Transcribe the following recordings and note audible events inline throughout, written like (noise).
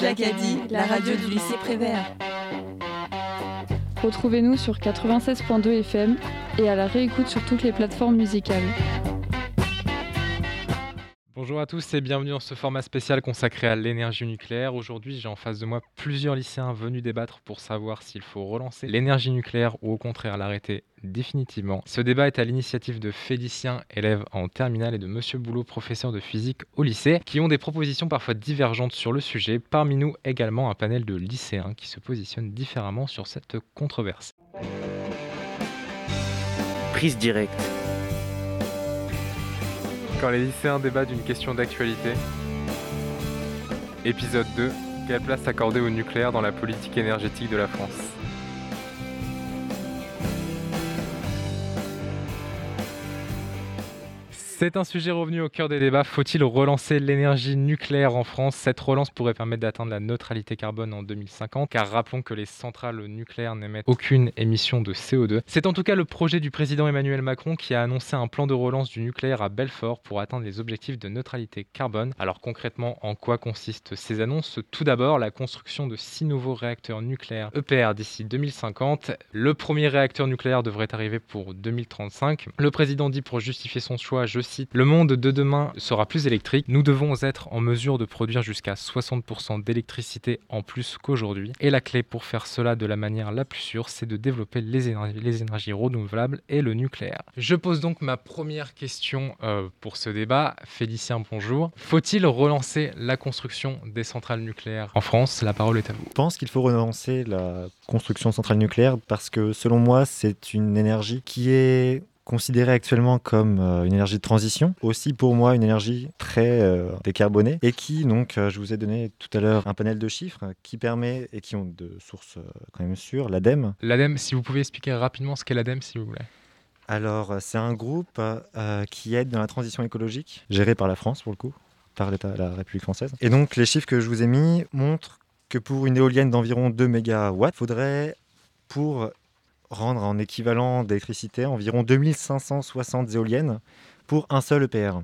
Jacadi, la radio du lycée Prévert. Retrouvez-nous sur 96.2 FM et à la réécoute sur toutes les plateformes musicales. Bonjour à tous et bienvenue dans ce format spécial consacré à l'énergie nucléaire. Aujourd'hui, j'ai en face de moi plusieurs lycéens venus débattre pour savoir s'il faut relancer l'énergie nucléaire ou au contraire l'arrêter définitivement. Ce débat est à l'initiative de Félicien, élève en terminale, et de Monsieur Boulot, professeur de physique au lycée, qui ont des propositions parfois divergentes sur le sujet. Parmi nous également un panel de lycéens qui se positionnent différemment sur cette controverse. Prise directe. Quand les lycéens débattent d'une question d'actualité. Épisode 2. Quelle place accorder au nucléaire dans la politique énergétique de la France? C'est un sujet revenu au cœur des débats. Faut-il relancer l'énergie nucléaire en France? Cette relance pourrait permettre d'atteindre la neutralité carbone en 2050, car rappelons que les centrales nucléaires n'émettent aucune émission de CO2. C'est en tout cas le projet du président Emmanuel Macron qui a annoncé un plan de relance du nucléaire à Belfort pour atteindre les objectifs de neutralité carbone. Alors concrètement, en quoi consistent ces annonces? Tout d'abord, la construction de six nouveaux réacteurs nucléaires EPR d'ici 2050. Le premier réacteur nucléaire devrait arriver pour 2035. Le président dit pour justifier son choix, je le monde de demain sera plus électrique. Nous devons être en mesure de produire jusqu'à 60% d'électricité en plus qu'aujourd'hui. Et la clé pour faire cela de la manière la plus sûre, c'est de développer les énergies, les énergies, renouvelables et le nucléaire. Je pose donc ma première question euh, pour ce débat. Félicien, bonjour. Faut-il relancer la construction des centrales nucléaires en France? La parole est à vous. Je pense qu'il faut relancer la construction de centrales nucléaires parce que selon moi, c'est une énergie qui est considérée actuellement comme euh, une énergie de transition, aussi pour moi une énergie très euh, décarbonée, et qui, donc, euh, je vous ai donné tout à l'heure un panel de chiffres qui permet, et qui ont de sources quand même sûres, l'ADEME. L'ADEME, si vous pouvez expliquer rapidement ce qu'est l'ADEME, s'il vous plaît. Alors, c'est un groupe qui aide dans la transition écologique, géré par la France pour le coup, par l'État, la République française. Et donc, les chiffres que je vous ai mis montrent que pour une éolienne d'environ 2 MW, il faudrait, pour rendre en équivalent d'électricité environ 2560 éoliennes pour un seul EPR.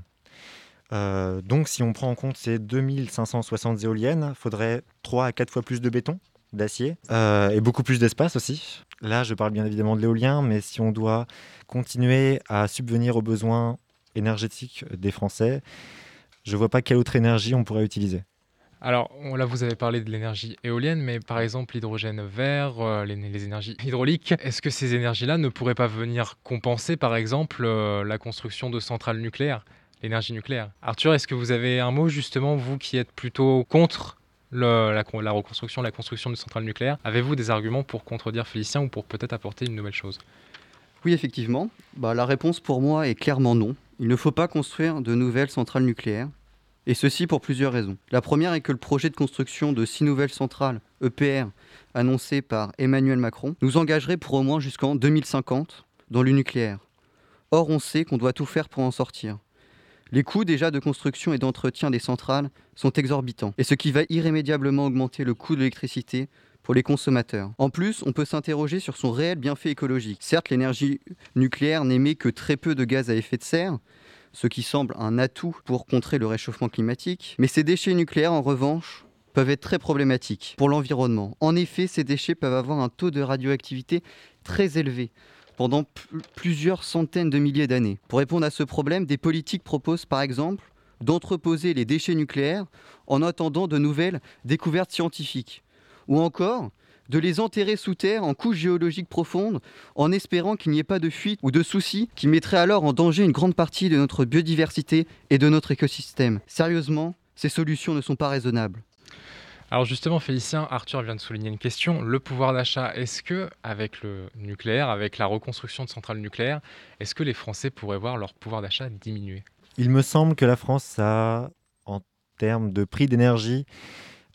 Euh, donc si on prend en compte ces 2560 éoliennes, il faudrait 3 à 4 fois plus de béton, d'acier, euh, et beaucoup plus d'espace aussi. Là, je parle bien évidemment de l'éolien, mais si on doit continuer à subvenir aux besoins énergétiques des Français, je ne vois pas quelle autre énergie on pourrait utiliser. Alors là, vous avez parlé de l'énergie éolienne, mais par exemple l'hydrogène vert, euh, les, énergies hydrauliques, est-ce que ces énergies-là ne pourraient pas venir compenser par exemple euh, la construction de centrales nucléaires, l'énergie nucléaire? Arthur, est-ce que vous avez un mot justement, vous qui êtes plutôt contre la, reconstruction, la construction de centrales nucléaires? Avez-vous des arguments pour contredire Félicien ou pour peut-être apporter une nouvelle chose? Oui, effectivement. Bah, la réponse pour moi est clairement non. Il ne faut pas construire de nouvelles centrales nucléaires. Et ceci pour plusieurs raisons. La première est que le projet de construction de six nouvelles centrales EPR annoncé par Emmanuel Macron nous engagerait pour au moins jusqu'en 2050 dans le nucléaire. Or, on sait qu'on doit tout faire pour en sortir. Les coûts déjà de construction et d'entretien des centrales sont exorbitants, et ce qui va irrémédiablement augmenter le coût de l'électricité pour les consommateurs. En plus, on peut s'interroger sur son réel bienfait écologique. Certes, l'énergie nucléaire n'émet que très peu de gaz à effet de serre, ce qui semble un atout pour contrer le réchauffement climatique. Mais ces déchets nucléaires, en revanche, peuvent être très problématiques pour l'environnement. En effet, ces déchets peuvent avoir un taux de radioactivité très élevé pendant plusieurs centaines de milliers d'années. Pour répondre à ce problème, des politiques proposent par exemple d'entreposer les déchets nucléaires en attendant de nouvelles découvertes scientifiques. Ou encore de les enterrer sous terre en couches géologiques profondes en espérant qu'il n'y ait pas de fuite ou de soucis qui mettraient alors en danger une grande partie de notre biodiversité et de notre écosystème. Sérieusement, ces solutions ne sont pas raisonnables. Alors justement, Félicien, Arthur vient de souligner une question. Le pouvoir d'achat, est-ce que, avec le nucléaire, avec la reconstruction de centrales nucléaires, est-ce que les Français pourraient voir leur pouvoir d'achat diminuer? Il me semble que la France a, en termes de prix d'énergie,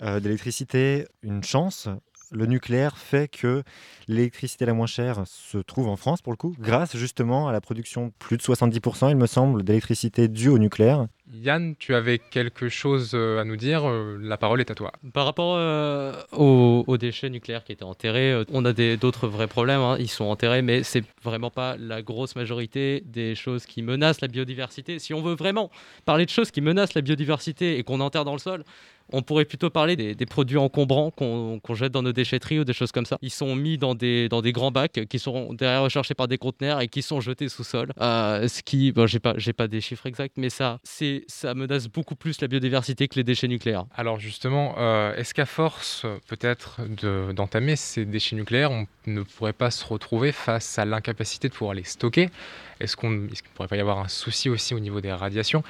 euh, d'électricité, une chance le nucléaire fait que l'électricité la moins chère se trouve en France pour le coup, grâce justement à la production plus de 70%, il me semble, d'électricité due au nucléaire. Yann, tu avais quelque chose euh, à nous dire. euh, La parole est à toi. Par rapport euh, aux, déchets nucléaires qui étaient enterrés, on a d'autres vrais problèmes. hein. Ils sont enterrés, mais c'est vraiment pas la grosse majorité des choses qui menacent la biodiversité. Si on veut vraiment parler de choses qui menacent la biodiversité et qu'on enterre dans le sol, on pourrait plutôt parler des, produits encombrants qu'on jette dans nos déchetteries ou des choses comme ça. Ils sont mis dans des, grands bacs qui sont derrière recherchés par des conteneurs et qui sont jetés sous sol. Euh, ce qui, bon, j'ai pas des chiffres exacts, mais ça, c'est, ça menace beaucoup plus la biodiversité que les déchets nucléaires. Alors justement, euh, est-ce qu'à force peut-être de- d'entamer ces déchets nucléaires, on ne pourrait pas se retrouver face à l'incapacité de pouvoir les stocker? Est-ce qu'on ne pourrait pas y avoir un souci aussi au niveau des radiations?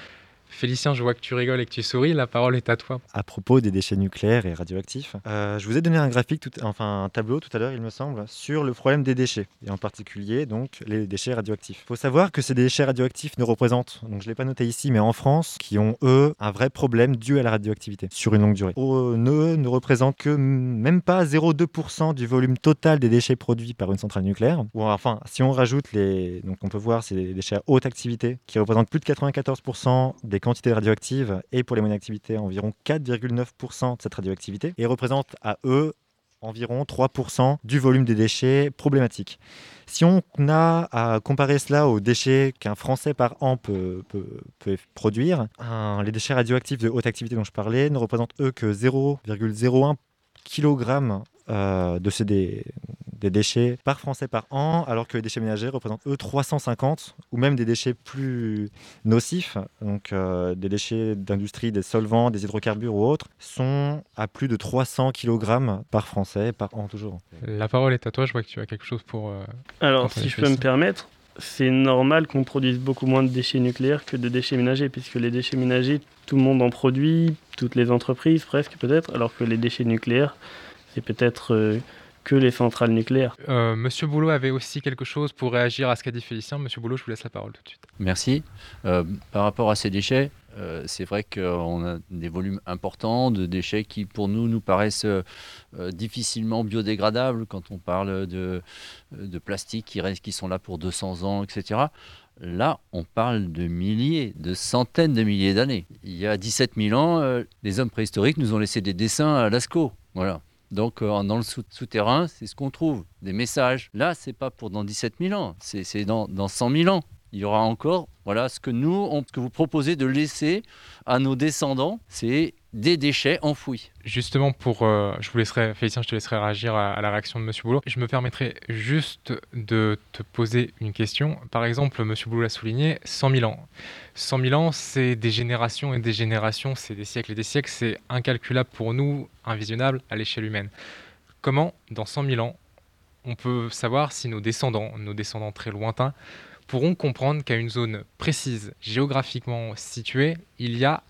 Félicien, je vois que tu rigoles et que tu souris, la parole est à toi. À propos des déchets nucléaires et radioactifs, euh, je vous ai donné un graphique, tout- enfin un tableau tout à l'heure, il me semble, sur le problème des déchets, et en particulier donc les déchets radioactifs. Il faut savoir que ces déchets radioactifs ne représentent, donc je ne l'ai pas noté ici, mais en France, qui ont eux un vrai problème dû à la radioactivité sur une longue durée. Eux ne, ne représentent que même pas 0,2% du volume total des déchets produits par une centrale nucléaire. Ou enfin, si on rajoute les, donc on peut voir c'est les déchets à haute activité qui représentent plus de 94% des quantités radioactives et pour les moyennes activités environ 4,9% de cette radioactivité et représentent à eux environ 3% du volume des déchets problématiques. Si on a à comparer cela aux déchets qu'un Français par an peut, peut- peut produire, les déchets radioactifs de haute activité dont je parlais ne représentent eux que 0,01 kg euh, de ces dé- des déchets par Français par an, alors que les déchets ménagers représentent eux 350, ou même des déchets plus nocifs, donc euh, des déchets d'industrie, des solvants, des hydrocarbures ou autres, sont à plus de 300 kg par Français par an toujours. La parole est à toi, je vois que tu as quelque chose pour... euh, Alors, si je peux me permettre, c'est normal qu'on produise beaucoup moins de déchets nucléaires que de déchets ménagers, puisque les déchets ménagers, tout le monde en produit, toutes les entreprises presque peut-être, alors que les déchets nucléaires, c'est peut-être euh, que les centrales nucléaires. euh, Monsieur Boulot avait aussi quelque chose pour réagir à ce qu'a dit Félicien. Monsieur Boulot, je vous laisse la parole tout de suite. Merci. Euh, par rapport à ces déchets, euh, c'est vrai qu'on a des volumes importants de déchets qui, pour nous, nous paraissent euh, difficilement biodégradables quand on parle de, de plastique qui, restent, qui sont là pour 200 ans, etc. Là, on parle de milliers, de centaines de milliers d'années. Il y a 17 000 ans, euh, les hommes préhistoriques nous ont laissé des dessins à Lascaux. Voilà. Donc, euh, dans le sou- souterrain, c'est ce qu'on trouve, des messages. Là, c'est pas pour dans 17 000 ans, c'est dans, dans 100 000 ans. Il y aura encore, voilà, ce que nous, ce que vous proposez de laisser à nos descendants, c'est des déchets enfouis. Justement, pour, euh, je vous laisserai, Félicien, je te laisserai réagir à, la réaction de Monsieur Boulot. Je me permettrai juste de te poser une question. Par exemple, Monsieur Boulot l'a souligné, 100 000 ans. 100 000 ans, c'est des générations et des générations, c'est des siècles et des siècles, c'est incalculable pour nous, invisionnable à l'échelle humaine. Comment, dans 100 000 ans, on peut savoir si nos descendants, nos descendants très lointains, pourront comprendre qu'à une zone précise, géographiquement située, il y a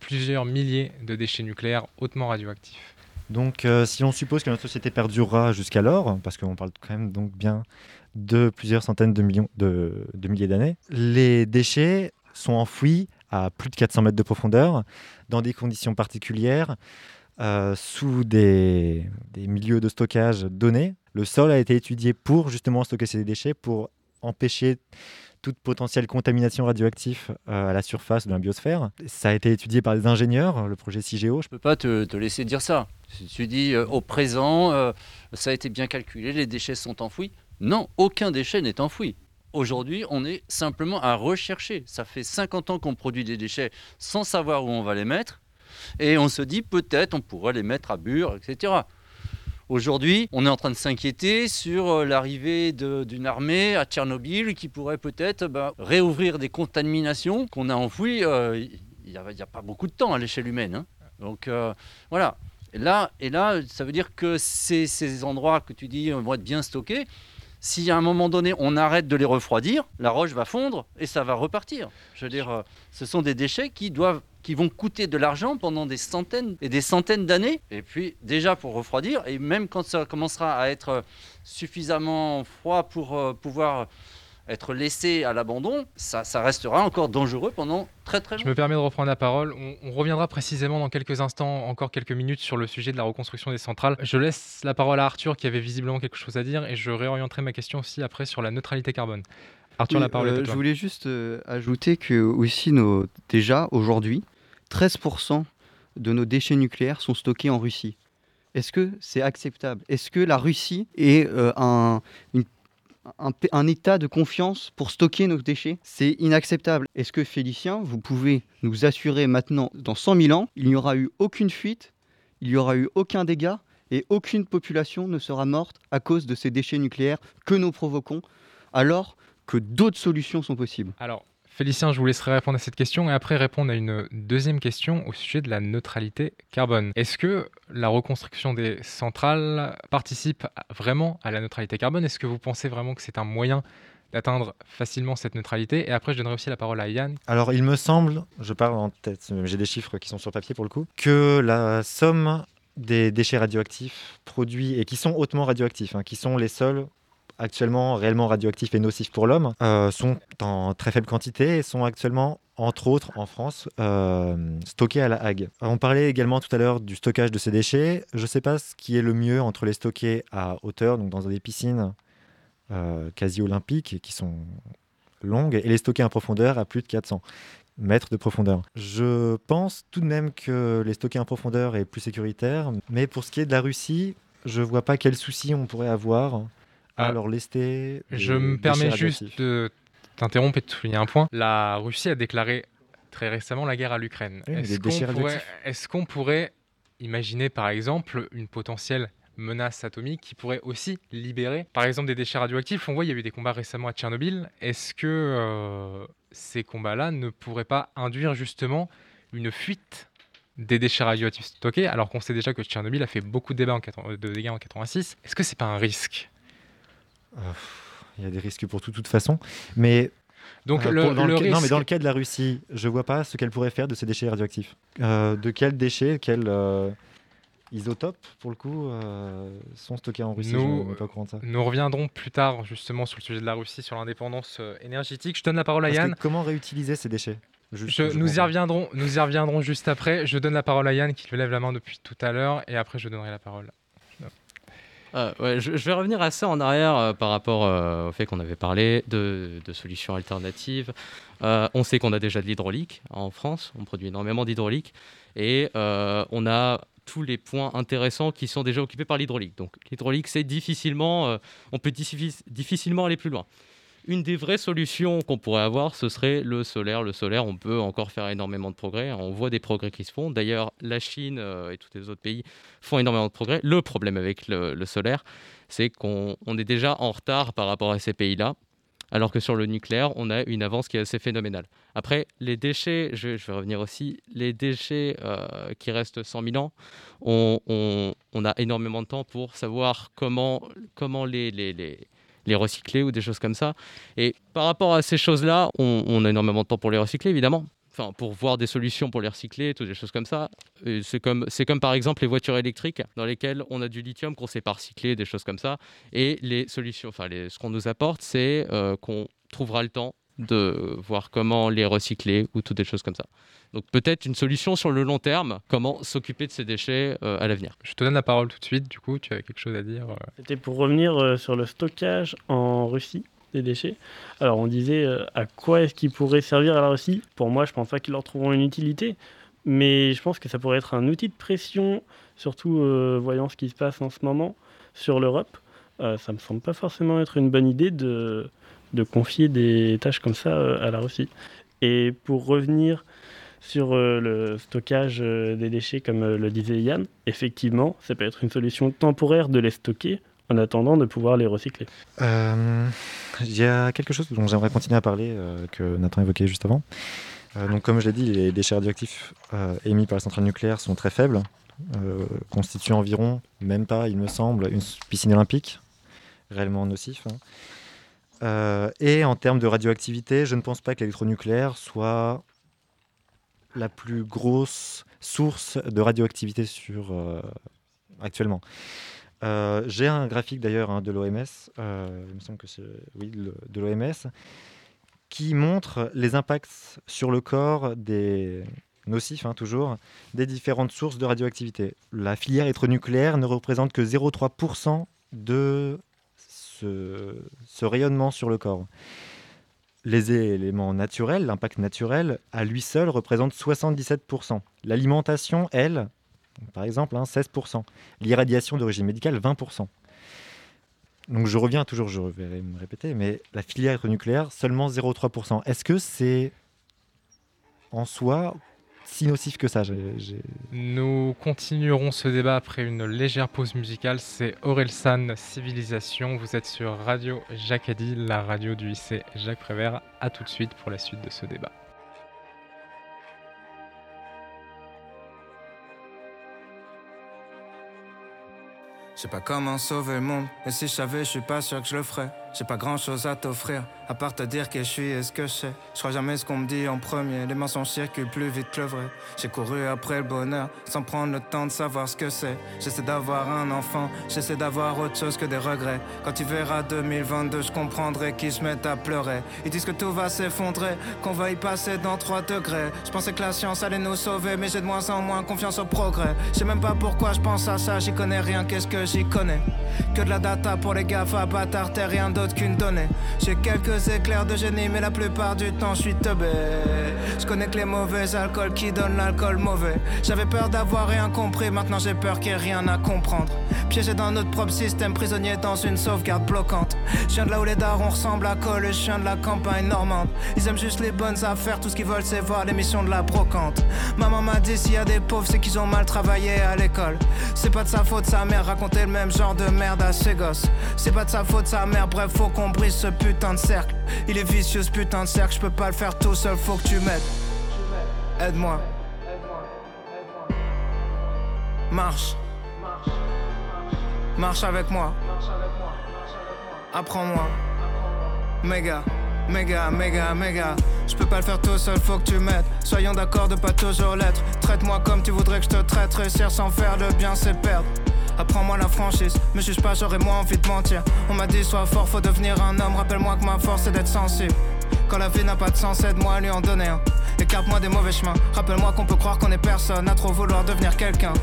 plusieurs milliers de déchets nucléaires hautement radioactifs. Donc, euh, si on suppose que notre société perdurera jusqu'alors, parce qu'on parle quand même donc bien de plusieurs centaines de millions de, milliers d'années, les déchets sont enfouis à plus de 400 mètres de profondeur, dans des conditions particulières, euh, sous des milieux de stockage donnés. Le sol a été étudié pour justement stocker ces déchets, pour empêcher toute potentielle contamination radioactive euh, à la surface de la biosphère. Ça a été étudié par des ingénieurs, le projet CIGEO. Je ne peux pas te, te laisser dire ça. Tu dis euh, au présent, euh, ça a été bien calculé, les déchets sont enfouis. Non, aucun déchet n'est enfoui. Aujourd'hui, on est simplement à rechercher. Ça fait 50 ans qu'on produit des déchets sans savoir où on va les mettre. Et on se dit peut-être on pourrait les mettre à Bure, etc. Aujourd'hui, on est en train de s'inquiéter sur euh, l'arrivée d'une armée à Tchernobyl qui pourrait peut-être bah, réouvrir des contaminations qu'on a enfouies euh, il n'y a, pas beaucoup de temps à l'échelle humaine. hein. Donc euh, voilà. Et là, et là, ça veut dire que ces, endroits que tu dis vont être bien stockés. Si à un moment donné on arrête de les refroidir, la roche va fondre et ça va repartir. Je veux dire, euh, ce sont des déchets qui doivent, qui vont coûter de l'argent pendant des centaines et des centaines d'années. Et puis déjà pour refroidir, et même quand ça commencera à être euh, suffisamment froid pour euh, pouvoir être laissé à l'abandon, ça, ça restera encore dangereux pendant très très Je longtemps. me permets de reprendre la parole. On, on reviendra précisément dans quelques instants, encore quelques minutes, sur le sujet de la reconstruction des centrales. Je laisse la parole à Arthur qui avait visiblement quelque chose à dire et je réorienterai ma question aussi après sur la neutralité carbone. Arthur, Oui, la parole est à euh, toi. Je voulais juste euh, ajouter que aussi nos, déjà aujourd'hui, 13% de nos déchets nucléaires sont stockés en Russie. Est-ce que c'est acceptable? Est-ce que la Russie est euh, un, une- un, état de confiance pour stocker nos déchets C'est inacceptable. Est-ce que Félicien, vous pouvez nous assurer maintenant, dans 100 000 ans, il n'y aura eu aucune fuite, il n'y aura eu aucun dégât et aucune population ne sera morte à cause de ces déchets nucléaires que nous provoquons, alors que d'autres solutions sont possibles? Félicien, je vous laisserai répondre à cette question et après répondre à une deuxième question au sujet de la neutralité carbone. Est-ce que la reconstruction des centrales participe vraiment à la neutralité carbone? Est-ce que vous pensez vraiment que c'est un moyen d'atteindre facilement cette neutralité? Et après, je donnerai aussi la parole à Yann. Alors, il me semble, je parle en tête, j'ai des chiffres qui sont sur papier pour le coup, que la somme des déchets radioactifs produits et qui sont hautement radioactifs, hein, qui sont les seuls actuellement réellement radioactifs et nocifs pour l'homme, euh, sont en très faible quantité et sont actuellement, entre autres en France, euh, stockés à la Hague. On parlait également tout à l'heure du stockage de ces déchets. Je ne sais pas ce qui est le mieux entre les stocker à hauteur, donc dans des piscines euh, quasi olympiques qui sont longues, et les stocker en profondeur à plus de 400 mètres de profondeur. Je pense tout de même que les stocker en profondeur est plus sécuritaire, mais pour ce qui est de la Russie, je vois pas quel souci on pourrait avoir à Ah, leur lester. des Je me permets juste de t'interrompre et de souligner un point. La Russie a déclaré très récemment la guerre à l'Ukraine. Oui, Est-ce qu'on pourrait, imaginer par exemple une potentielle menace atomique qui pourrait aussi libérer par exemple des déchets radioactifs? On voit il y a eu des combats récemment à Tchernobyl. Est-ce que euh, ces combats-là ne pourraient pas induire justement une fuite des déchets radioactifs stockés alors qu'on sait déjà que Tchernobyl a fait beaucoup de, débats en 80 de dégâts en 86 Est-ce que c'est pas un risque? Il y a des risques pour tout, de toute façon. Mais, Donc euh, le, pour- dans le le, ca- non, mais risque- dans le cas de la Russie, je vois pas ce qu'elle pourrait faire de ces déchets radioactifs. Euh, de quels déchets, quels euh, isotopes, pour le coup, sont stockés en Russie? Nous, Je pas courant de ça. Nous reviendrons plus tard justement sur le sujet de la Russie, sur l'indépendance énergétique. Je donne la parole à Parce Yann. comment réutiliser ces déchets? Juste, Je- je nous, y reviendrons, nous y reviendrons juste après. Je donne la parole à Yann qui lève la main depuis tout à l'heure et après je donnerai la parole. Ah, je, vais revenir assez en arrière euh, par rapport euh, au fait qu'on avait parlé de, de solutions alternatives. Euh, on sait qu'on a déjà de l'hydraulique en France, on produit énormément d'hydraulique et on a tous les points intéressants qui sont déjà occupés par l'hydraulique. Donc l'hydraulique, c'est difficilement, on peut diffi- difficilement aller plus loin. Une des vraies solutions qu'on pourrait avoir, ce serait le solaire. Le solaire, on peut encore faire énormément de progrès. On voit des progrès qui se font. D'ailleurs, la Chine euh, et tous les autres pays font énormément de progrès. Le problème avec le, solaire, c'est qu'on on est déjà en retard par rapport à ces pays-là, alors que sur le nucléaire, on a une avance qui est assez phénoménale. Après, les déchets, je, vais revenir aussi, les déchets euh, qui restent 100 000 ans, on, a énormément de temps pour savoir comment, les, les recycler ou des choses comme ça. Et par rapport à ces choses-là, on, a énormément de temps pour les recycler, évidemment. Enfin, pour voir des solutions pour les recycler, toutes des choses comme ça. C'est comme, c'est comme par exemple les voitures électriques dans lesquelles on a du lithium qu'on sait pas recycler, des choses comme ça. Et les solutions, enfin ce qu'on nous apporte, c'est euh, qu'on trouvera le temps de voir comment les recycler ou toutes des choses comme ça. Donc peut-être une solution sur le long terme, comment s'occuper de ces déchets euh, à l'avenir. Je te donne la parole tout de suite. Du coup, tu avais quelque chose à dire. euh. C'était pour revenir euh, sur le stockage en Russie des déchets. Alors on disait euh, à quoi est-ce qu'ils pourraient servir à la Russie? Pour moi, je pense pas qu'ils leur trouveront une utilité, mais je pense que ça pourrait être un outil de pression, surtout euh, voyant ce qui se passe en ce moment sur l'Europe. Euh, ça me semble pas forcément être une bonne idée de, de confier des tâches comme ça euh, à la Russie. Et pour revenir sur euh, le stockage euh, des déchets, comme le disait Yann, effectivement, ça peut être une solution temporaire de les stocker en attendant de pouvoir les recycler. Il y a quelque chose dont j'aimerais continuer à parler, que Nathan évoquait juste avant. Donc, comme je l'ai dit, les déchets radioactifs émis par les centrales nucléaires sont très faibles, constituent environ, même pas, il me semble, une piscine olympique, réellement nocif. hein. Euh, et en termes de radioactivité, je ne pense pas que l'électronucléaire soit la plus grosse source de radioactivité sur, euh, actuellement. Euh, J'ai un graphique d'ailleurs hein, de l'OMS, me semble que c'est oui, de l'OMS, qui montre les impacts sur le corps des nocifs, hein, toujours, des différentes sources de radioactivité. La filière électronucléaire ne représente que 0,3% de ce, rayonnement sur le corps. les éléments naturels, l'impact naturel, à lui seul représente 77%. L'alimentation, elle, par exemple, 16%. Hein, L'irradiation d'origine médicale, 20%. Donc je reviens toujours, je vais me répéter, mais la filière nucléaire, seulement 0,3%. Est-ce que c'est en soi si nocif que ça Nous continuerons ce débat après une légère pause musicale. C'est Orelsan Civilisation. Vous êtes sur Radio Jacadi, la radio du lycée Jacques Prévert. A tout de suite pour la suite de ce débat. Je sais pas comment sauver le monde, et si je savais, je suis pas sûr que je le ferais. J'ai pas grand chose à t'offrir, à part te dire que je suis et ce que je sais. Je crois jamais ce qu'on me dit en premier, les mensonges circulent plus vite que le vrai. J'ai couru après le bonheur, sans prendre le temps de savoir ce que c'est. J'essaie d'avoir un enfant, j'essaie d'avoir autre chose que des regrets. Quand tu verras 2022, je comprendrai qu'ils se mettent à pleurer. Ils disent que tout va s'effondrer, qu'on va y passer dans 3 degrés. Je pensais que la science allait nous sauver, mais j'ai de moins en moins confiance au progrès. Je sais même pas pourquoi je pense à ça, j'y connais rien, qu'est-ce que j'y connais? Que de la data pour les à bâtard, rien J'ai quelques éclairs de génie, mais la plupart du temps je suis teubé. Je connais que les mauvais alcools qui donnent l'alcool mauvais. J'avais peur d'avoir rien compris, maintenant j'ai peur qu'il n'y ait rien à comprendre. Piégé dans notre propre système, prisonnier dans une sauvegarde bloquante. Je viens de là où les darons ressemblent à Cole, je viens de la campagne normande. Ils aiment juste les bonnes affaires, tout ce qu'ils veulent c'est voir l'émission de la brocante. Maman m'a dit s'il y a des pauvres, c'est qu'ils ont mal travaillé à l'école. C'est pas de sa faute, sa mère racontait le même genre de merde à ses gosses. C'est pas de sa faute, sa mère, bref, faut qu'on brise ce putain de cercle. Il est vicieux ce putain de cercle, je peux pas le faire tout seul, faut que tu m'aides. Aide-moi. Marche. Marche avec moi. Apprends-moi. Méga. Méga, méga, méga. Je peux pas le faire tout seul, faut que tu m'aides. Soyons d'accord de pas toujours l'être. Traite-moi comme tu voudrais que je te traite. Réussir sans faire le bien, c'est perdre. Apprends-moi la franchise, me juge pas, j'aurais moins envie de mentir. On m'a dit, sois fort, faut devenir un homme. Rappelle-moi que ma force c'est d'être sensible. Quand la vie n'a pas de sens, aide-moi à lui en donner un. Écarte-moi des mauvais chemins. Rappelle-moi qu'on peut croire qu'on est personne à trop vouloir devenir quelqu'un.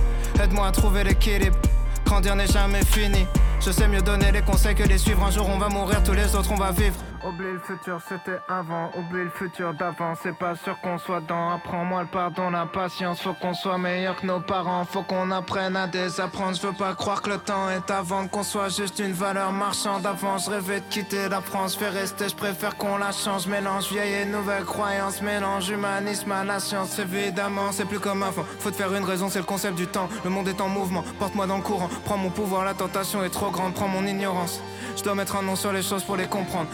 Aide-moi à trouver l'équilibre. Grandir n'est jamais fini. Je sais mieux donner les conseils que les suivre. Un jour on va mourir, tous les autres on va vivre. Oublie le futur, c'était avant. Oublie le futur d'avant. C'est pas sûr qu'on soit dans. Apprends-moi le pardon, la patience. Faut qu'on soit meilleur que nos parents. Faut qu'on apprenne à désapprendre. Je veux pas croire que le temps est avant. Qu'on soit juste une valeur marchande. Avant, je rêvais de quitter la France. Fais rester, je préfère qu'on la change. Mélange vieille et nouvelle croyance. Mélange humanisme à la science. Évidemment, c'est plus comme avant. Faut te faire une raison, c'est le concept du temps. Le monde est en mouvement. Porte-moi dans le courant. Prends mon pouvoir, la tentation est trop grande. Prends mon ignorance. Je dois mettre un nom sur les choses pour les comprendre.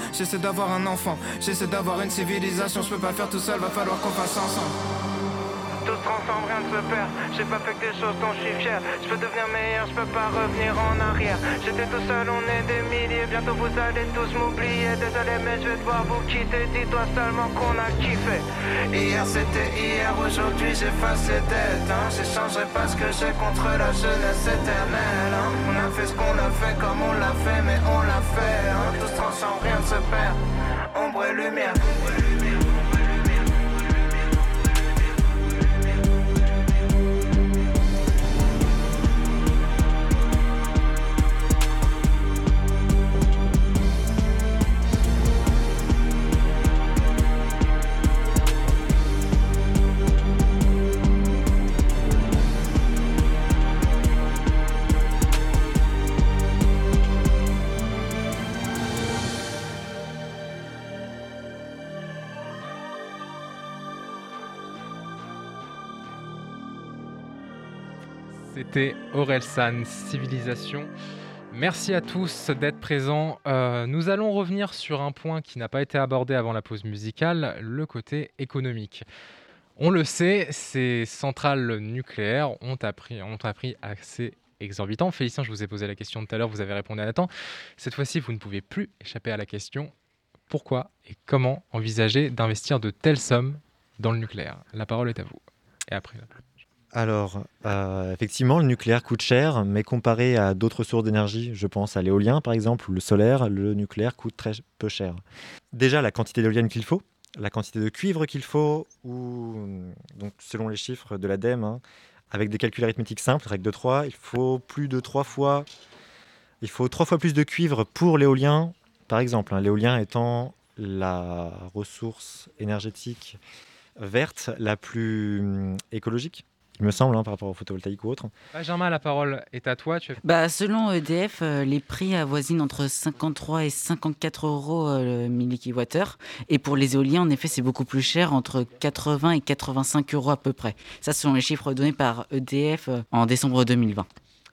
D'avoir un enfant, j'essaie d'avoir une civilisation. Je peux pas faire tout seul, va falloir qu'on fasse ensemble tout se transforme, rien ne se perd. J'ai pas fait que des choses dont je suis fier. Je peux devenir meilleur, je peux pas revenir en arrière. J'étais tout seul, on est des milliers. Bientôt vous allez tous m'oublier. Désolé, mais je vais devoir vous quitter. Dis-toi seulement qu'on a kiffé. Hier c'était hier, aujourd'hui j'efface les dettes. Hein. J'échangerai pas ce que j'ai contre la jeunesse éternelle. Hein. On a fait ce qu'on a fait comme on l'a fait, mais on l'a fait. Hein. Tout se transforme, rien ne se perd. Ombre et lumière. Orelsan, Civilisation. Merci à tous d'être présents. Euh, nous allons revenir sur un point qui n'a pas été abordé avant la pause musicale, le côté économique. On le sait, ces centrales nucléaires ont appris, ont appris assez exorbitant. Félicien, je vous ai posé la question tout à l'heure, vous avez répondu à temps. Cette fois-ci, vous ne pouvez plus échapper à la question pourquoi et comment envisager d'investir de telles sommes dans le nucléaire? La parole est à vous. Et après, alors, euh, effectivement, le nucléaire coûte cher, mais comparé à d'autres sources d'énergie, je pense à l'éolien par exemple, ou le solaire, le nucléaire coûte très peu cher. Déjà, la quantité d'éoliennes qu'il faut, la quantité de cuivre qu'il faut, ou donc selon les chiffres de l'ADEME, hein, avec des calculs arithmétiques simples, règle de 3, il faut plus de 3 fois, il faut 3 fois plus de cuivre pour l'éolien, par exemple, hein, l'éolien étant la ressource énergétique verte la plus hum, écologique il me semble, hein, par rapport au photovoltaïque ou autre. Benjamin, la parole est à toi. Bah, selon EDF, euh, les prix avoisinent entre 53 et 54 euros euh, le millikilowattheure. Et pour les éoliens, en effet, c'est beaucoup plus cher, entre 80 et 85 euros à peu près. Ça, ce sont les chiffres donnés par EDF euh, en décembre 2020.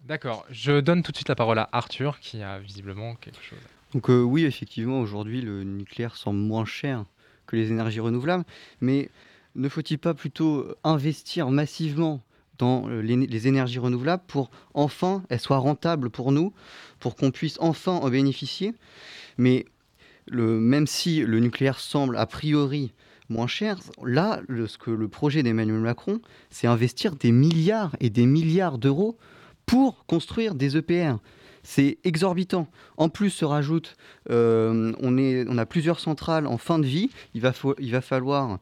D'accord. Je donne tout de suite la parole à Arthur, qui a visiblement quelque chose. Donc oui, effectivement, aujourd'hui, le nucléaire semble moins cher que les énergies renouvelables. Mais ne faut-il pas plutôt investir massivement dans euh, les, énergies renouvelables pour enfin elles soient rentables pour nous, pour qu'on puisse enfin en bénéficier? Mais même si le nucléaire semble a priori moins cher, là, que le projet d'Emmanuel Macron, c'est investir des milliards et des milliards d'euros pour construire des EPR. C'est exorbitant. En plus, se rajoute, euh, on, a plusieurs centrales en fin de vie. Il va falloir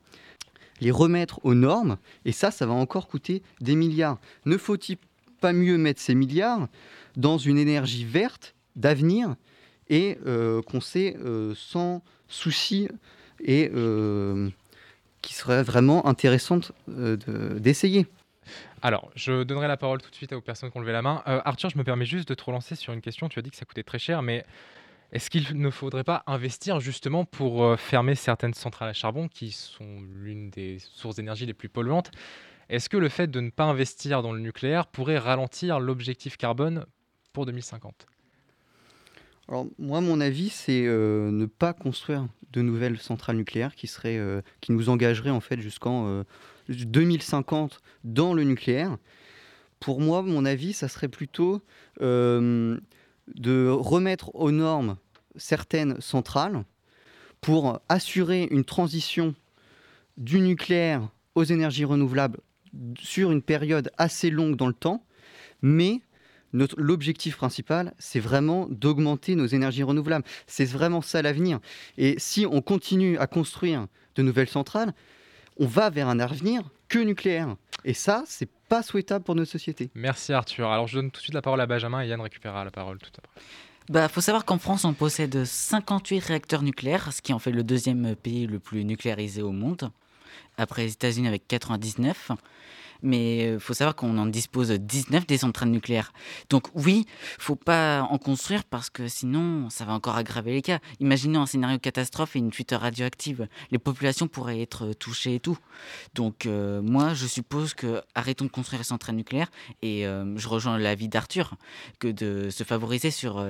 les remettre aux normes, et ça, ça va encore coûter des milliards. Ne faut-il pas mieux mettre ces milliards dans une énergie verte d'avenir et euh, qu'on sait euh, sans souci et euh, qui serait vraiment intéressante d'essayer alors, je donnerai la parole tout de suite aux personnes qui ont levé la main. Arthur, je me permets juste de te relancer sur une question. Tu as dit que ça coûtait très cher, mais est-ce qu'il ne faudrait pas investir justement pour euh, fermer certaines centrales à charbon qui sont l'une des sources d'énergie les plus polluantes? Est-ce que le fait de ne pas investir dans le nucléaire pourrait ralentir l'objectif carbone pour 2050 alors moi, mon avis, c'est euh, ne pas construire de nouvelles centrales nucléaires qui, euh, qui nous engageraient en fait jusqu'en 2050 dans le nucléaire. Pour moi, mon avis, ça serait plutôt de remettre aux normes certaines centrales pour assurer une transition du nucléaire aux énergies renouvelables sur une période assez longue dans le temps, mais l'objectif principal, c'est vraiment d'augmenter nos énergies renouvelables. C'est vraiment ça l'avenir. Et si on continue à construire de nouvelles centrales, on va vers un avenir que nucléaire. Et ça, c'est pas souhaitable pour notre société. Merci Arthur. Alors je donne tout de suite la parole à Benjamin et Yann récupérera la parole tout après. Bah, faut savoir qu'en France, on possède 58 réacteurs nucléaires, ce qui en fait le deuxième pays le plus nucléarisé au monde, après les États-Unis avec 99 mais il euh, faut savoir qu'on en dispose 19 des centrales nucléaires. Donc oui, faut pas en construire parce que sinon, ça va encore aggraver les cas. Imaginez un scénario catastrophe et une fuite radioactive. Les populations pourraient être touchées et tout. Donc euh, moi, je suppose que arrêtons de construire les centrales nucléaires et euh, je rejoins l'avis d'Arthur que de se favoriser sur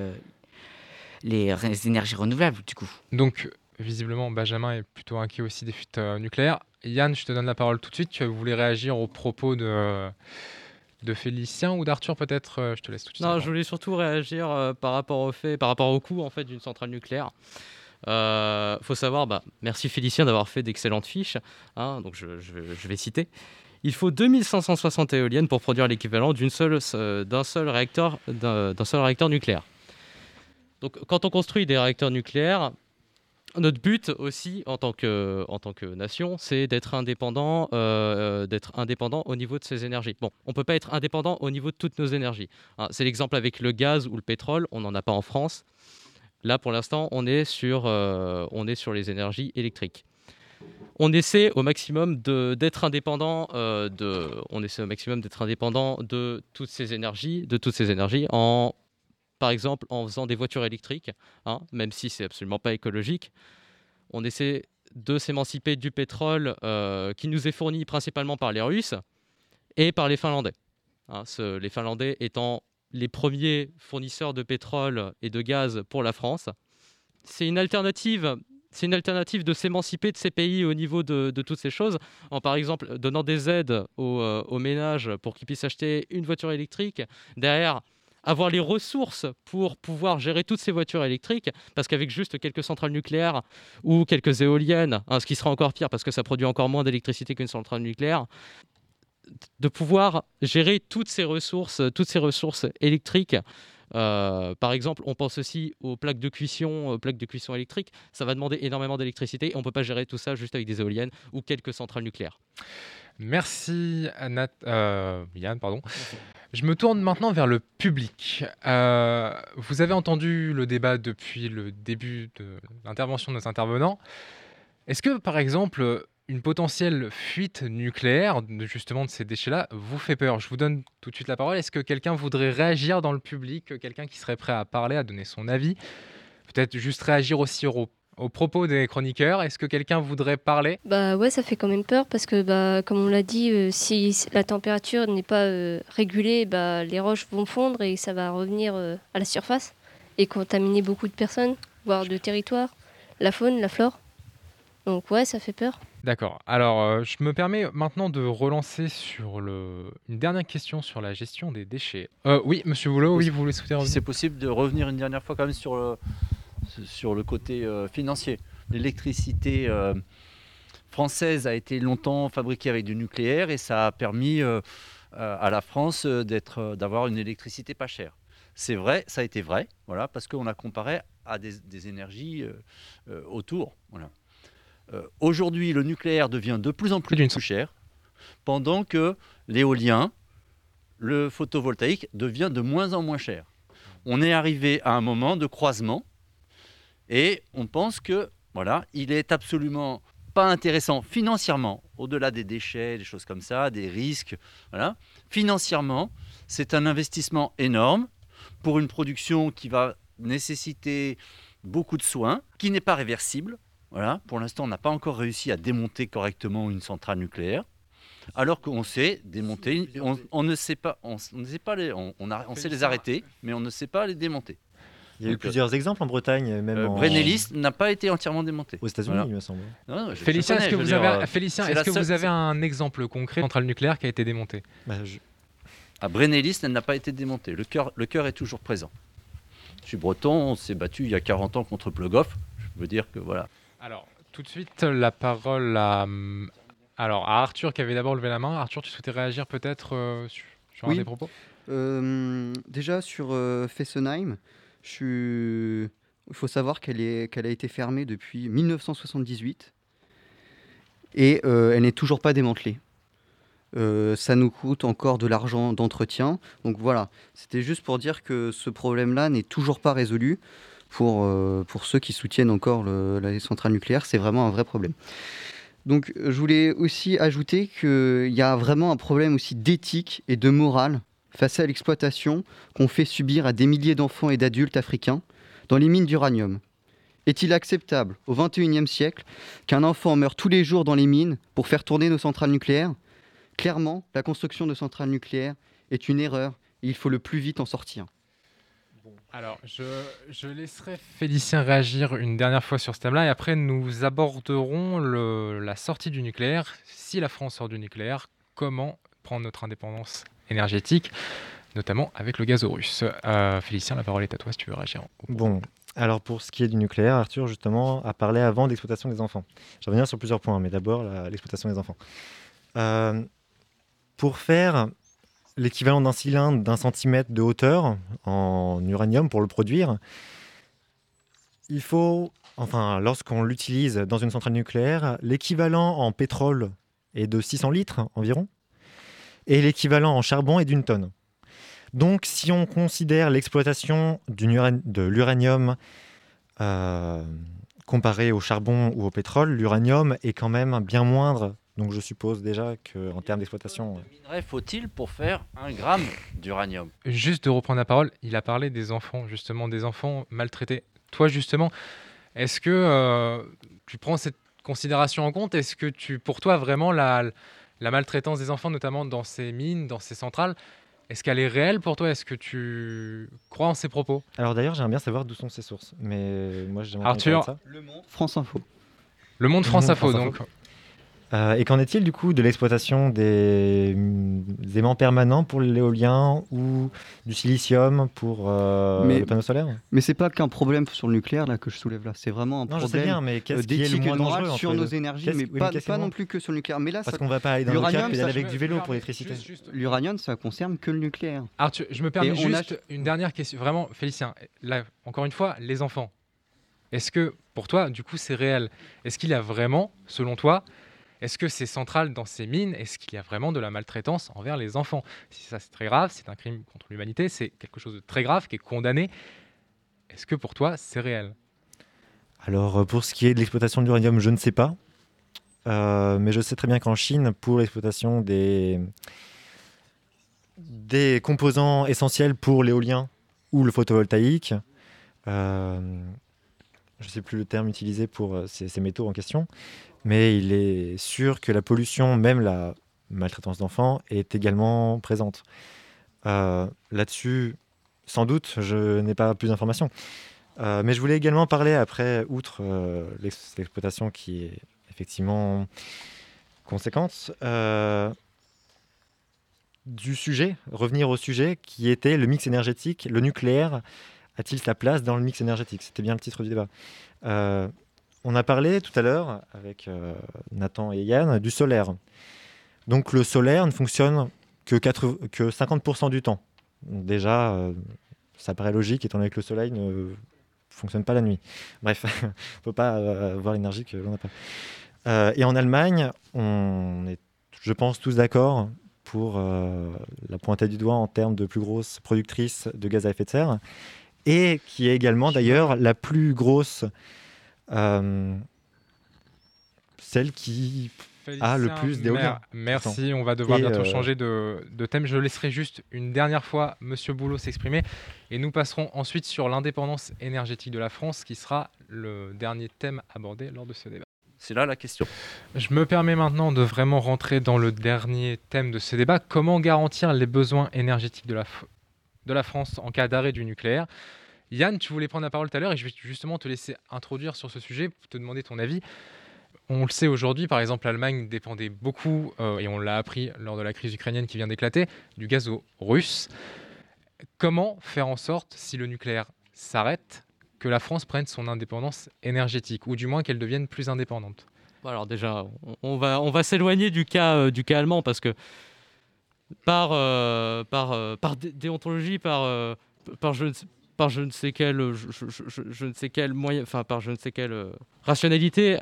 les énergies renouvelables du coup. Donc visiblement, Benjamin est plutôt inquiet aussi des fuites nucléaires. Yann, je te donne la parole tout de suite. Tu voulais réagir aux propos de, de Félicien ou d'Arthur peut-être? Euh, Je te laisse tout de suite. Non, je voulais surtout réagir euh, par rapport au fait, par rapport au coût en fait d'une centrale nucléaire. Euh, faut savoir, bah, merci Félicien d'avoir fait d'excellentes fiches. Hein, donc je, vais citer. Il faut 2560 éoliennes pour produire l'équivalent d'une seule, d'un seul réacteur, d'un seul réacteur nucléaire. Donc quand on construit des réacteurs nucléaires, notre but aussi en tant que, en tant que nation, c'est d'être indépendant, euh, d'être indépendant au niveau de ses énergies. Bon, on peut pas être indépendant au niveau de toutes nos énergies. Hein. c'est l'exemple avec le gaz ou le pétrole, on n'en a pas en France. Là, pour l'instant, on, est sur, euh, on est sur les énergies électriques. On essaie au maximum d'être indépendant, euh, de, on essaie au maximum d'être indépendant de toutes ces énergies, de toutes ces énergies en par exemple en faisant des voitures électriques, hein, même si c'est absolument pas écologique. On essaie de s'émanciper du pétrole euh, qui nous est fourni principalement par les Russes et par les Finlandais. Hein, les Finlandais étant les premiers fournisseurs de pétrole et de gaz pour la France. C'est une alternative. C'est une alternative de s'émanciper de ces pays au niveau de, toutes ces choses, en par exemple donnant des aides aux, euh, aux ménages pour qu'ils puissent acheter une voiture électrique. Derrière, avoir les ressources pour pouvoir gérer toutes ces voitures électriques, parce qu'avec juste quelques centrales nucléaires ou quelques éoliennes, hein, ce qui sera encore pire parce que ça produit encore moins d'électricité qu'une centrale nucléaire, de pouvoir gérer toutes ces ressources, toutes ces ressources électriques. Euh, par exemple, on pense aussi aux plaques de cuisson, aux plaques de cuisson électriques. Ça va demander énormément d'électricité et on ne peut pas gérer tout ça juste avec des éoliennes ou quelques centrales nucléaires. Merci euh, Yann, pardon. Je me tourne maintenant vers le public. Euh, vous avez entendu le débat depuis le début de l'intervention de nos intervenants. Est-ce que, par exemple, une potentielle fuite nucléaire, justement de ces déchets-là, vous fait peur? Je vous donne tout de suite la parole. Est-ce que quelqu'un voudrait réagir dans le public? Quelqu'un qui serait prêt à parler, à donner son avis? Peut-être juste réagir aussi au aux propos des chroniqueurs. Est-ce que quelqu'un voudrait parler? Bah ouais, ça fait quand même peur parce que bah comme on l'a dit, euh, si la température n'est pas euh, régulée, bah les roches vont fondre et ça va revenir euh, à la surface et contaminer beaucoup de personnes, voire de territoires, la faune, la flore. Donc ouais, ça fait peur. D'accord. Alors, je me permets maintenant de relancer sur le... une dernière question sur la gestion des déchets. oui, Monsieur Boulot, oui, vous voulez souhaiter Si c'est possible de revenir une dernière fois quand même sur le, sur le côté euh, financier. L'électricité euh, française a été longtemps fabriquée avec du nucléaire et ça a permis euh, à la France d'avoir une électricité pas chère. C'est vrai, ça a été vrai, voilà, parce qu'on a comparé à des, énergies autour. Voilà. Aujourd'hui, le nucléaire devient de plus en plus, plus cher, pendant que l'éolien, le photovoltaïque devient de moins en moins cher. On est arrivé à un moment de croisement et on pense que voilà, il est absolument pas intéressant financièrement, au-delà des déchets, des choses comme ça, des risques. Voilà. Financièrement, c'est un investissement énorme pour une production qui va nécessiter beaucoup de soins, qui n'est pas réversible. Voilà. Pour l'instant, on n'a pas encore réussi à démonter correctement une centrale nucléaire. Alors qu'on sait démonter, on, ne sait pas, on, ne sait pas les, on, on sait les arrêter, mais on ne sait pas les démonter. Il y a eu plusieurs exemples en Bretagne, même euh, Brennelis n'a pas été entièrement démonté. Aux États-Unis, il me semble. Félicien, est-ce que, vous, avez, Félicien, est que vous avez un exemple concret de centrale nucléaire qui a été démontée bah, À Brennelis, elle n'a pas été démontée. Le cœur, le cœur est toujours présent. Je suis breton, on s'est battu il y a 40 ans contre Plogoff. Je veux dire que voilà. Alors, tout de suite, la parole à, alors, à Arthur qui avait d'abord levé la main. Arthur, tu souhaitais réagir peut-être euh, sur, un des propos? Euh, Déjà sur Fessenheim. Il faut savoir qu'elle a été fermée depuis 1978 et euh, elle n'est toujours pas démantelée. Euh, ça nous coûte encore de l'argent d'entretien. Donc voilà, c'était juste pour dire que ce problème-là n'est toujours pas résolu pour, euh, pour ceux qui soutiennent encore la centrale nucléaire. C'est vraiment un vrai problème. Donc je voulais aussi ajouter qu'il y a vraiment un problème aussi d'éthique et de morale face à l'exploitation qu'on fait subir à des milliers d'enfants et d'adultes africains dans les mines d'uranium. Est-il acceptable au XXIe siècle qu'un enfant meure tous les jours dans les mines pour faire tourner nos centrales nucléaires? Clairement, la construction de centrales nucléaires est une erreur et il faut le plus vite en sortir. Alors, je, laisserai Félicien réagir une dernière fois sur ce thème-là et après nous aborderons la sortie du nucléaire. Si la France sort du nucléaire, comment prendre notre indépendance? Énergétique, notamment avec le gaz russe. Euh, Félicien, la parole est à toi si tu veux réagir. Bon, alors pour ce qui est du nucléaire, Arthur justement a parlé avant de l'exploitation des enfants. Je vais revenir sur plusieurs points, mais d'abord l'exploitation des enfants. Euh, pour faire l'équivalent d'un cylindre d'un centimètre de hauteur en uranium pour le produire, il faut, enfin lorsqu'on l'utilise dans une centrale nucléaire, l'équivalent en pétrole est de 600 litres environ et l'équivalent en charbon est d'une tonne. Donc si on considère l'exploitation de l'uranium euh, comparé au charbon ou au pétrole, l'uranium est quand même bien moindre. Donc je suppose déjà qu'en termes d'exploitation... Combien de minerais faut-il pour faire un gramme d'uranium? Juste de reprendre la parole, il a parlé des enfants, justement, des enfants maltraités. Toi, justement, est-ce que euh, tu prends cette considération en compte? Est-ce que tu, pour toi, vraiment, la, la maltraitance des enfants, notamment dans ces mines, dans ces centrales, est-ce qu'elle est réelle pour toi? Est-ce que tu crois en ces propos? Alors d'ailleurs, j'aimerais bien savoir d'où sont ces sources. Mais moi, j'aimerais Arthur, ça. Le Monde, France Info. Le Monde, France, Info, donc. Euh, et qu'en est-il du coup de l'exploitation des, aimants permanents pour l'éolien ou du silicium pour euh, les panneaux solaires Mais c'est pas qu'un problème sur le nucléaire là que je soulève là, c'est vraiment un non, problème bien, mais qu'est-ce qui est le moins dangereux sur nos énergies, mais pas, pas non plus que sur le nucléaire. Mais là, parce qu'on va pas aller dans le aller avec du vélo pour l'électricité. L'uranium, ça concerne que le nucléaire. Arthur, je me permets juste une dernière question, vraiment, Félicien. Là, encore une fois, les enfants. Est-ce que pour toi, du coup, c'est réel? Est-ce qu'il y a vraiment, selon toi, est-ce que ces centrales dans ces mines, est-ce qu'il y a vraiment de la maltraitance envers les enfants? Si ça c'est très grave, c'est un crime contre l'humanité, c'est quelque chose de très grave qui est condamné. Est-ce que pour toi c'est réel? Alors pour ce qui est de l'exploitation de l'uranium, je ne sais pas. Euh, mais je sais très bien qu'en Chine, pour l'exploitation des, des composants essentiels pour l'éolien ou le photovoltaïque, euh, je ne sais plus le terme utilisé pour euh, ces, métaux en question, mais il est sûr que la pollution, même la maltraitance d'enfants, est également présente. Là-dessus, sans doute, je n'ai pas plus d'informations. mais je voulais également parler après, outre l'exploitation qui est effectivement conséquence. Euh, du sujet, revenir au sujet qui était le mix énergétique, le nucléaire a-t-il sa place dans le mix énergétique? C'était bien le titre du débat. Euh, on a parlé tout à l'heure avec euh, Nathan et Yann du solaire. Donc le solaire ne fonctionne que, que 50% du temps. déjà, ça paraît logique étant donné que le soleil ne fonctionne pas la nuit. Bref, (laughs) il ne faut pas avoir l'énergie que l'on n'a pas. Euh, et en Allemagne, on est, je pense, tous d'accord pour euh, la pointer du doigt en termes de plus grosse productrice de gaz à effet de serre, et qui est également d'ailleurs la plus grosse, euh, celle qui a le plus d'éolien. Merci, on va devoir bientôt changer de, de, thème. Je laisserai juste une dernière fois Monsieur Boulot s'exprimer, et nous passerons ensuite sur l'indépendance énergétique de la France, qui sera le dernier thème abordé lors de ce débat. C'est là la question. Je me permets maintenant de vraiment rentrer dans le dernier thème de ce débat. Comment garantir les besoins énergétiques de la, de la France en cas d'arrêt du nucléaire Yann, tu voulais prendre la parole tout à l'heure et je vais justement te laisser introduire sur ce sujet pour te demander ton avis. On le sait aujourd'hui, par exemple, l'Allemagne dépendait beaucoup, euh, et on l'a appris lors de la crise ukrainienne qui vient d'éclater, du gaz russe. Comment faire en sorte, si le nucléaire s'arrête, que la France prenne son indépendance énergétique, ou du moins qu'elle devienne plus indépendante? Alors déjà, on va, s'éloigner du cas, euh, du cas allemand, parce que par, euh, par, euh, par déontologie, par, par, je, par je ne sais quel, je, ne sais quel moyen, enfin par je ne sais quelle rationalité,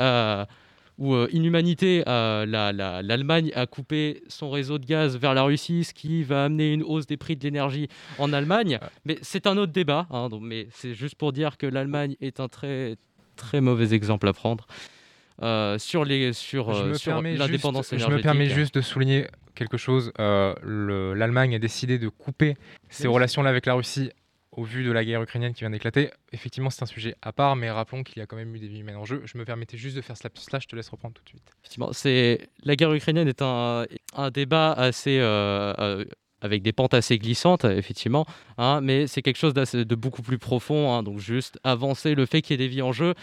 ou euh, inhumanité, euh, l'Allemagne a coupé son réseau de gaz vers la Russie, ce qui va amener une hausse des prix de l'énergie en Allemagne. Mais c'est un autre débat. Hein, mais c'est juste pour dire que l'Allemagne est un très très mauvais exemple à prendre. Euh, sur les sur, l'indépendance énergétique. Je me permets juste de souligner quelque chose. L'Allemagne a décidé de couper ses relations-là avec la Russie au vu de la guerre ukrainienne qui vient d'éclater, effectivement, c'est un sujet à part, mais rappelons qu'il y a quand même eu des vies humaines en jeu. Je me permettais juste de faire cela, je te laisse reprendre tout de suite. Effectivement, la guerre ukrainienne est un, un débat assez euh, euh, avec des pentes assez glissantes, effectivement, hein, mais c'est quelque chose de beaucoup plus profond. Hein, donc juste avancer le fait qu'il y ait des vies en jeu.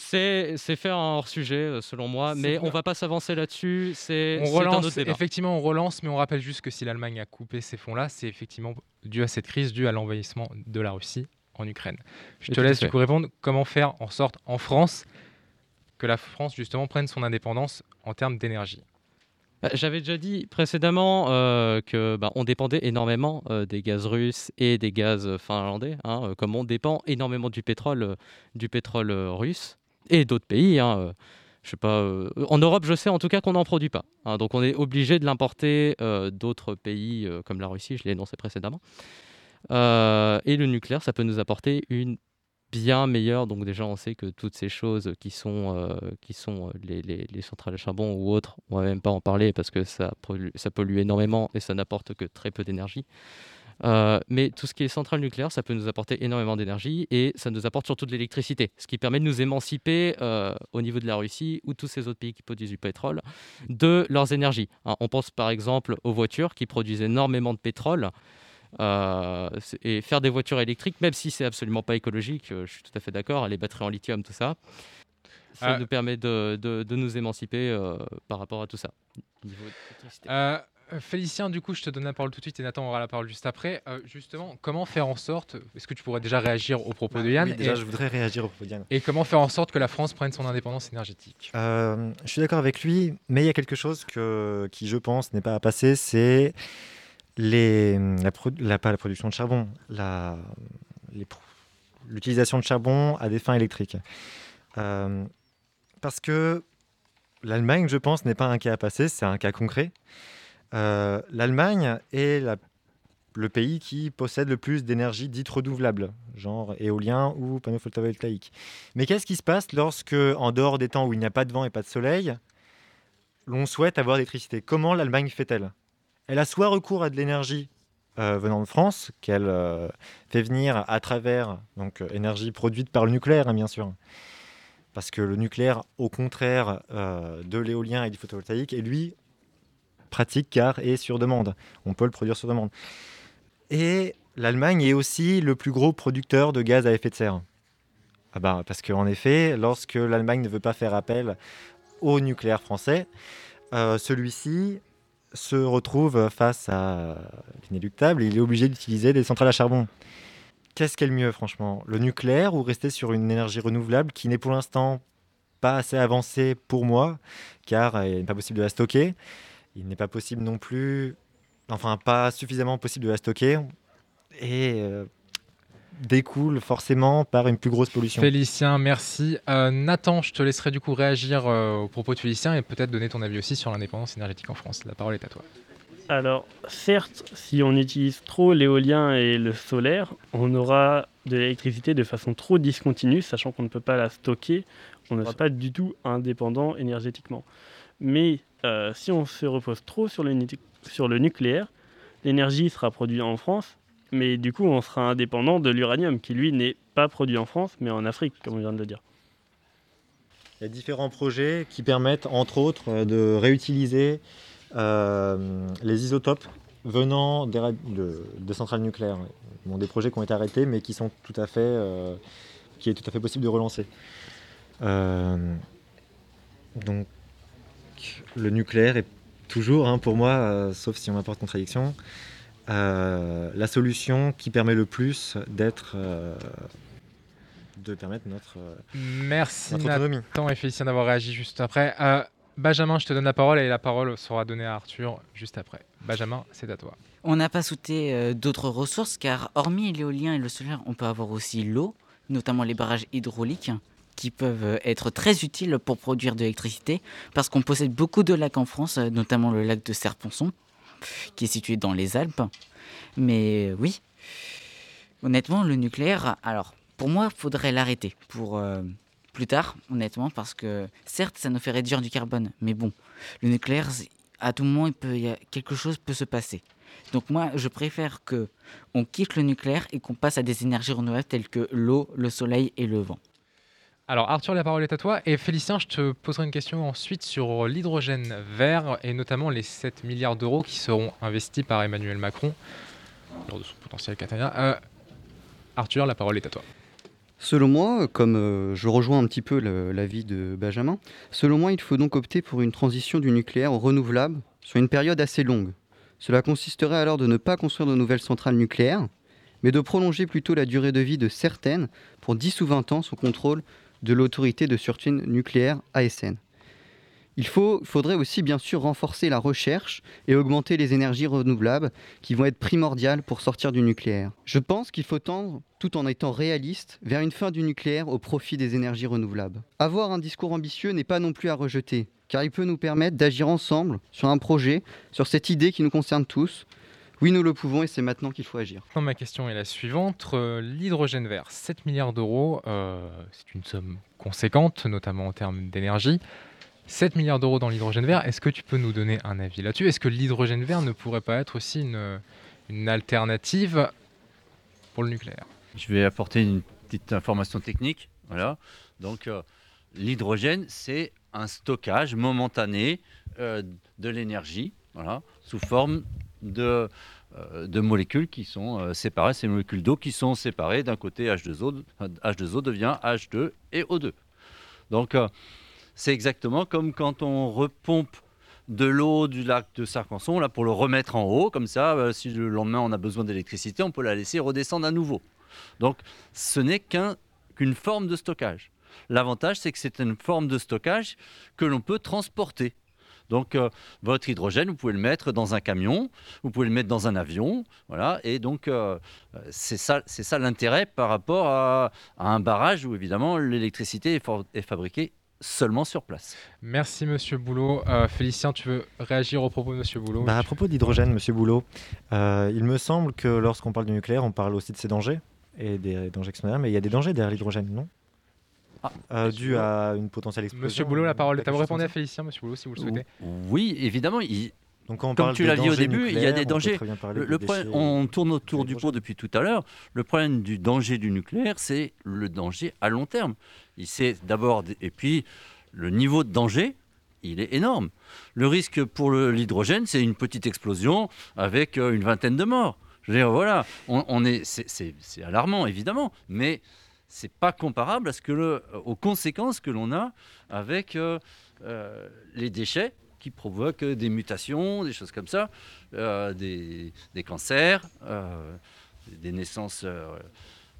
C'est faire un hors-sujet, euh, selon moi, mais on va pas s'avancer là-dessus. C'est un autre débat. Effectivement, on relance, mais on rappelle juste que si l'Allemagne a coupé ces fonds-là, c'est effectivement dû à cette crise, dû à l'envahissement de la Russie en Ukraine. Je te laisse du coup répondre. Comment faire en sorte, en France, que la France, justement, prenne son indépendance en termes d'énergie? Bah, j'avais déjà dit précédemment euh, que bah, on dépendait énormément euh, des gaz russes et des gaz finlandais, hein, comme on dépend énormément du pétrole, du pétrole russe et d'autres pays. Hein, euh, je sais pas, euh, en Europe, je sais en tout cas qu'on n'en produit pas. Hein. donc on est obligé de l'importer euh, d'autres pays comme la Russie, je l'ai énoncé précédemment. et le nucléaire, ça peut nous apporter une bien meilleure. Donc déjà, on sait que toutes ces choses qui sont, qui sont les, les, centrales à charbon ou autres, on va même pas en parler parce que ça pollue énormément et ça n'apporte que très peu d'énergie. Euh, mais tout ce qui est centrale nucléaire, ça peut nous apporter énormément d'énergie et ça nous apporte surtout de l'électricité, ce qui permet de nous émanciper euh, au niveau de la Russie ou tous ces autres pays qui produisent du pétrole de leurs énergies. Hein, on pense par exemple aux voitures qui produisent énormément de pétrole. Euh, et faire des voitures électriques, même si c'est absolument pas écologique, je suis tout à fait d'accord, les batteries en lithium, tout ça, ça nous permet de, de, de nous émanciper par rapport à tout ça. Euh, Félicien, du coup, je te donne la parole tout de suite et Nathan aura la parole juste après. Euh, justement, comment faire en sorte, est-ce que tu pourrais déjà réagir au propos bah de Yann Oui, déjà, je voudrais réagir au propos de Yann. Et comment faire en sorte que la France prenne son indépendance énergétique? Euh, Je suis d'accord avec lui, mais il y a quelque chose que, qui, je pense, n'est pas à passer, c'est les, la, pas la production de charbon, l'utilisation de charbon à des fins électriques. parce que l'Allemagne, je pense, n'est pas un cas à passer, c'est un cas concret. Euh, L'Allemagne est le pays qui possède le plus d'énergie dite renouvelable, genre éolien ou panneaux photovoltaïques. Mais qu'est-ce qui se passe lorsque, en dehors des temps où il n'y a pas de vent et pas de soleil, l'on souhaite avoir l'électricité? Comment l'Allemagne fait-elle? Elle a soit recours à de l'énergie euh, venant de France, qu'elle euh, fait venir à travers donc, énergie produite par le nucléaire, hein, bien sûr. Parce que le nucléaire, au contraire de l'éolien et du photovoltaïque, est lui pratique car est sur demande. On peut le produire sur demande. Et l'Allemagne est aussi le plus gros producteur de gaz à effet de serre. Ah bah, parce qu'en effet, lorsque l'Allemagne ne veut pas faire appel au nucléaire français, euh, celui-ci se retrouve face à l'inéluctable il est obligé d'utiliser des centrales à charbon. Qu'est-ce qui est le mieux, franchement? Le nucléaire ou rester sur une énergie renouvelable qui n'est pour l'instant pas assez avancée pour moi, car il n'est pas possible de la stocker? Il n'est pas possible non plus, enfin pas suffisamment possible de la stocker, et euh, découle forcément par une plus grosse pollution. Félicien, merci. Euh, Nathan, je te laisserai du coup réagir euh, aux propos de Félicien et peut-être donner ton avis aussi sur l'indépendance énergétique en France. La parole est à toi. Alors, certes, si on utilise trop l'éolien et le solaire, on aura de l'électricité de façon trop discontinue, sachant qu'on ne peut pas la stocker. On ne sera pas du tout indépendant énergétiquement. Mais euh, si on se repose trop sur le, sur le nucléaire, l'énergie sera produite en France, mais du coup, on sera indépendant de l'uranium, qui lui n'est pas produit en France, mais en Afrique, comme on vient de le dire. Il y a différents projets qui permettent, entre autres, euh, de réutiliser euh, les isotopes venant des, de, centrales nucléaires. Des projets qui ont été arrêtés, mais qui sont tout à fait, euh, qui est tout à fait possible de relancer. Donc, le nucléaire est toujours, hein, pour moi, euh, sauf si on m'apporte contradiction, euh, la solution qui permet le plus d'être, euh, de permettre notre, Merci notre autonomie. Nathan et Félicien d'avoir réagi juste après. Euh, Benjamin, je te donne la parole et la parole sera donnée à Arthur juste après. Benjamin, c'est à toi. On n'a pas sauté euh, d'autres ressources car hormis l'éolien et le solaire, on peut avoir aussi l'eau, notamment les barrages hydrauliques qui peuvent euh, être très utiles pour produire de l'électricité parce qu'on possède beaucoup de lacs en France, euh, notamment le lac de Serponçon qui est situé dans les Alpes. Mais euh, oui, honnêtement, le nucléaire, alors pour moi, il faudrait l'arrêter pour plus tard, honnêtement, parce que certes, ça nous fait réduire du carbone, mais bon, le nucléaire, à tout moment, quelque chose peut se passer. Donc moi, je préfère que on quitte le nucléaire et qu'on passe à des énergies renouvelables telles que l'eau, le soleil et le vent. Alors Arthur, la parole est à toi. Et Félicien, je te poserai une question ensuite sur l'hydrogène vert et notamment les 7 milliards d'euros qui seront investis par Emmanuel Macron lors de son potentiel. Euh, Arthur, la parole est à toi. Selon moi, comme euh, je rejoins un petit peu l'avis de Benjamin, selon moi, il faut donc opter pour une transition du nucléaire au renouvelable sur une période assez longue. Cela consisterait alors de ne pas construire de nouvelles centrales nucléaires, mais de prolonger plutôt la durée de vie de certaines pour 10 ou 20 ans sous contrôle de l'autorité de sûreté nucléaire ASN. Il faut- faudrait aussi bien sûr renforcer la recherche et augmenter les énergies renouvelables qui vont être primordiales pour sortir du nucléaire. Je pense qu'il faut tendre, tout en étant réaliste, vers une fin du nucléaire au profit des énergies renouvelables. Avoir un discours ambitieux n'est pas non plus à rejeter, car il peut nous permettre d'agir ensemble sur un projet, sur cette idée qui nous concerne tous. Oui, nous le pouvons et c'est maintenant qu'il faut agir. Ma question est la suivante. Euh, L'hydrogène vert, 7 milliards d'euros, euh, c'est une somme conséquente, notamment en termes d'énergie. 7 milliards d'euros dans l'hydrogène vert, est-ce que tu peux nous donner un avis là-dessus? Est-ce que l'hydrogène vert ne pourrait pas être aussi une, une alternative pour le nucléaire? Je vais apporter une petite information technique. Voilà. Donc, euh, l'hydrogène, c'est un stockage momentané euh, de l'énergie, voilà, sous forme de, euh, de molécules qui sont euh, séparées, ces molécules d'eau qui sont séparées. D'un côté, H2O, H2O devient H2 et O2. Donc, euh, c'est exactement comme quand on repompe de l'eau du lac de Sarcanson là, pour le remettre en haut. Comme ça, si le lendemain on a besoin d'électricité, on peut la laisser redescendre à nouveau. Donc, ce n'est qu'un- qu'une forme de stockage. L'avantage, c'est que c'est une forme de stockage que l'on peut transporter. Donc, euh, votre hydrogène, vous pouvez le mettre dans un camion, vous pouvez le mettre dans un avion, voilà. Et donc, euh, c'est ça, c'est ça l'intérêt par rapport à, à un barrage où évidemment l'électricité est, fabriquée seulement sur place. Merci Monsieur Boulot. Euh, Félicien, tu veux réagir au propos de Monsieur Boulot? Bah, à propos de l'hydrogène, Monsieur Boulot, euh, il me semble que lorsqu'on parle du nucléaire, on parle aussi de ses dangers et des dangers extérieurs, mais il y a des dangers derrière l'hydrogène, non? Euh, Dû à une potentielle explosion. Monsieur Boulot, la parole est à vous. Répondez à Félicien, Monsieur Boulot, si vous le souhaitez. Oui, évidemment. il- Donc quand on Comme parle tu l'as dit au début, il y a des on dangers. parler Le- problème- on tourne autour du pot depuis tout à l'heure. Le problème du danger du nucléaire, c'est le danger à long terme. Il c'est d'abord et puis le niveau de danger, il est énorme. Le risque pour l'hydrogène, c'est une petite explosion avec euh, une vingtaine de morts. Je veux dire, voilà, on, on est, c'est- c'est c'est alarmant évidemment, mais c'est pas comparable à ce que le, aux conséquences que l'on a avec euh, euh, les déchets qui provoquent des mutations, des choses comme ça, euh, des, des cancers, euh, des naissances. euh,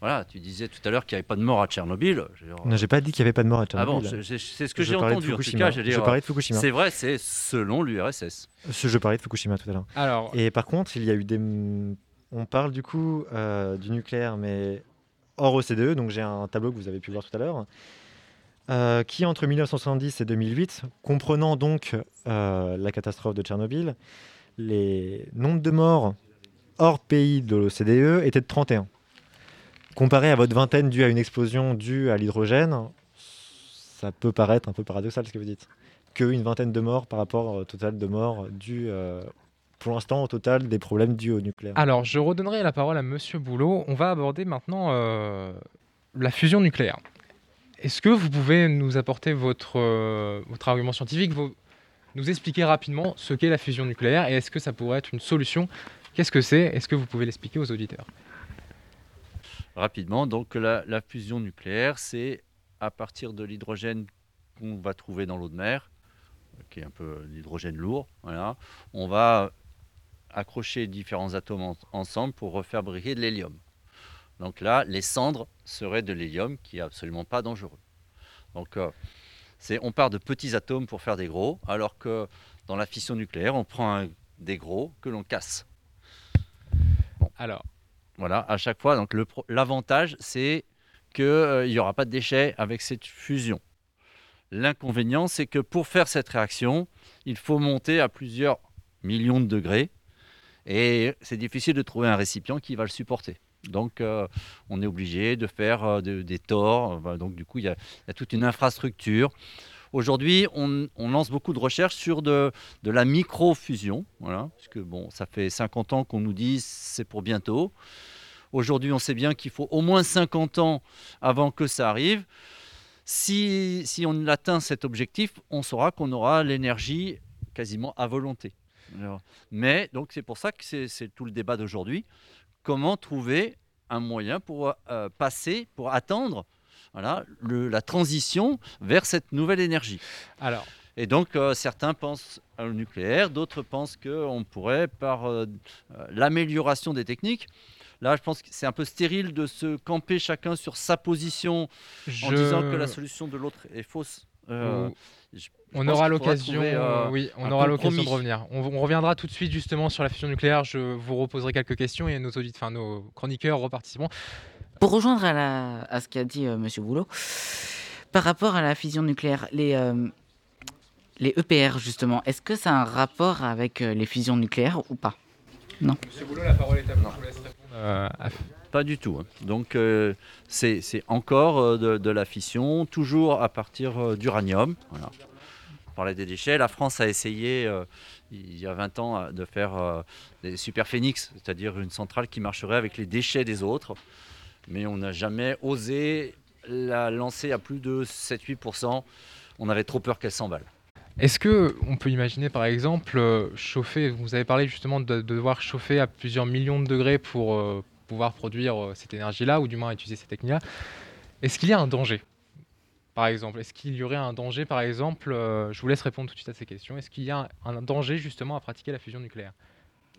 voilà, tu disais tout à l'heure qu'il n'y avait pas de mort à Tchernobyl. Non, j'ai pas dit qu'il n'y avait pas de mort à ah bon, Tchernobyl. je- je- c'est ce que j'ai entendu. En tout cas, je, parlais de Fukushima. C'est vrai, c'est selon l'URSS. Je parlais de Fukushima tout à l'heure. Alors, Et par contre, il y a eu des. On parle du coup euh, du nucléaire, mais hors OCDE. Donc j'ai un tableau que vous avez pu voir tout à l'heure, euh, qui entre 1970 et 2008, comprenant donc euh, la catastrophe de Tchernobyl, les nombres de morts hors pays de l'OCDE étaient de 31. Comparé à votre vingtaine due à une explosion due à l'hydrogène, ça peut paraître un peu paradoxal ce que vous dites. Qu'une vingtaine de morts par rapport au total de morts dû euh, pour l'instant au total des problèmes dus au nucléaire. Alors, je redonnerai la parole à Monsieur Boulot. On va aborder maintenant euh, la fusion nucléaire. Est-ce que vous pouvez nous apporter votre, euh, votre argument scientifique, vos- nous expliquer rapidement ce qu'est la fusion nucléaire et est-ce que ça pourrait être une solution? Qu'est-ce que c'est? Est-ce que vous pouvez l'expliquer aux auditeurs? Rapidement. Donc la, la fusion nucléaire, c'est à partir de l'hydrogène qu'on va trouver dans l'eau de mer, qui est un peu l'hydrogène lourd. Voilà, on va accrocher différents atomes en- ensemble pour refabriquer de l'hélium. Donc là, les cendres seraient de l'hélium, qui est absolument pas dangereux. Donc euh, c'est, on part de petits atomes pour faire des gros, alors que dans la fission nucléaire, on prend un- des gros que l'on casse. Alors, Voilà, à chaque fois. Donc l'avantage, c'est qu'il n'y aura pas de déchets avec cette fusion. L'inconvénient, c'est que pour faire cette réaction, il faut monter à plusieurs millions de degrés et c'est difficile de trouver un récipient qui va le supporter. Donc euh, on est obligé de faire euh, de- des torts. Donc du coup, il y, a toute une infrastructure. Aujourd'hui, on, lance beaucoup de recherches sur de, la micro-fusion. Voilà, parce que bon, ça fait 50 ans qu'on nous dit c'est pour bientôt. Aujourd'hui, on sait bien qu'il faut au moins 50 ans avant que ça arrive. Si on atteint cet objectif, on saura qu'on aura l'énergie quasiment à volonté. Alors, mais donc c'est pour ça que c'est tout le débat d'aujourd'hui. Comment trouver un moyen pour euh, passer, pour attendre voilà, le- la transition vers cette nouvelle énergie? Alors, et donc, euh, certains pensent au nucléaire, d'autres pensent qu'on pourrait, par euh, l'amélioration des techniques, là, je pense que c'est un peu stérile de se camper chacun sur sa position en disant que la solution de l'autre est fausse. Euh, je- je on aura l'occasion, euh, oui, on aura l'occasion de revenir. On, on reviendra tout de suite justement sur la fusion nucléaire. Je vous reposerai quelques questions et nos auditeurs, enfin nos chroniqueurs reparticiperont. Pour rejoindre à, la, à ce qu'a dit euh, Monsieur Boulot, par rapport à la fusion nucléaire, les, euh, les EPR justement, est-ce que ça a un rapport avec euh, les fusions nucléaires ou pas? Non. Monsieur Boulot, la parole est à vous. Je vous laisse répondre. euh, à- Pas du tout. hein. Donc, euh, c'est encore euh, de, la fission, toujours à partir euh, d'uranium. Voilà. On parlait des déchets. La France a essayé, il y a 20 ans, de faire euh, des super phénix, c'est-à-dire une centrale qui marcherait avec les déchets des autres. Mais on n'a jamais osé la lancer à plus de 7-8%. On avait trop peur qu'elle s'emballe. Est-ce que on peut imaginer par exemple chauffer, vous avez parlé justement de, de devoir chauffer à plusieurs millions de degrés pour pouvoir produire euh, cette énergie-là, ou du moins utiliser cette technique-là. Est-ce qu'il y a un danger Par exemple, est-ce qu'il y aurait un danger par exemple, euh, je vous laisse répondre tout de suite à ces questions, est-ce qu'il y a un, un danger justement à pratiquer la fusion nucléaire?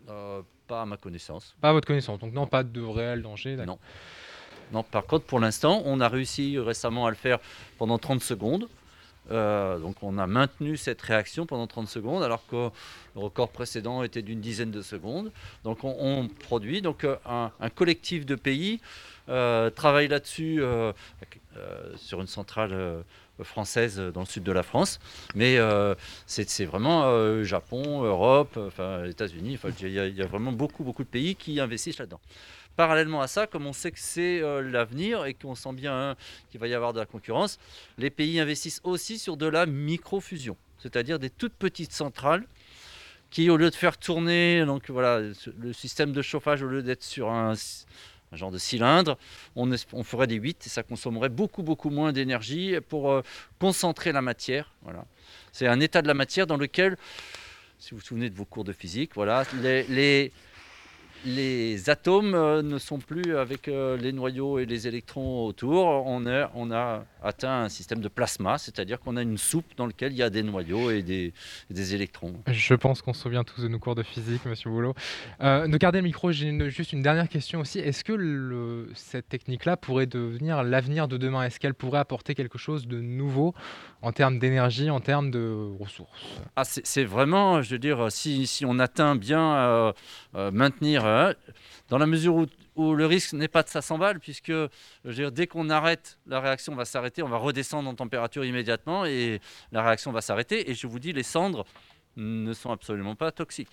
Euh, pas à ma connaissance. Pas à votre connaissance, donc non, pas de réel danger. Non. Non, par contre, pour l'instant, on a réussi récemment à le faire pendant 30 secondes Euh, donc on a maintenu cette réaction pendant 30 secondes alors que le record précédent était d'une dizaine de secondes. Donc on, produit. Donc euh, un, collectif de pays euh, travaille là-dessus sur une centrale française dans le sud de la France. Mais c'est vraiment Japon, Europe, enfin, États-Unis. Il y, y, a vraiment beaucoup, beaucoup de pays qui investissent là-dedans. Parallèlement à ça, comme on sait que c'est euh, l'avenir et qu'on sent bien hein, qu'il va y avoir de la concurrence, les pays investissent aussi sur de la microfusion, c'est-à-dire des toutes petites centrales qui, au lieu de faire tourner donc voilà, le système de chauffage, au lieu d'être sur un, genre de cylindre, on, ferait des 8 et ça consommerait beaucoup, beaucoup moins d'énergie pour euh, concentrer la matière. Voilà. C'est un état de la matière dans lequel, si vous vous souvenez de vos cours de physique, voilà, les les atomes euh, ne sont plus avec euh, les noyaux et les électrons autour. On, a atteint un système de plasma, c'est-à-dire qu'on a une soupe dans laquelle il y a des noyaux et des, électrons. Je pense qu'on se souvient tous de nos cours de physique, monsieur Boulot. Euh, de garder le micro, j'ai juste une dernière question aussi. Est-ce que cette technique-là pourrait devenir l'avenir de demain? Est-ce qu'elle pourrait apporter quelque chose de nouveau en termes d'énergie, en termes de ressources? Ah, C'est vraiment, je veux dire, si, si on atteint bien maintenir dans la mesure où, le risque n'est pas de ça s'emballe, puisque dès qu'on arrête, la réaction va s'arrêter, on va redescendre en température immédiatement et la réaction va s'arrêter. Et je vous dis, les cendres ne sont absolument pas toxiques.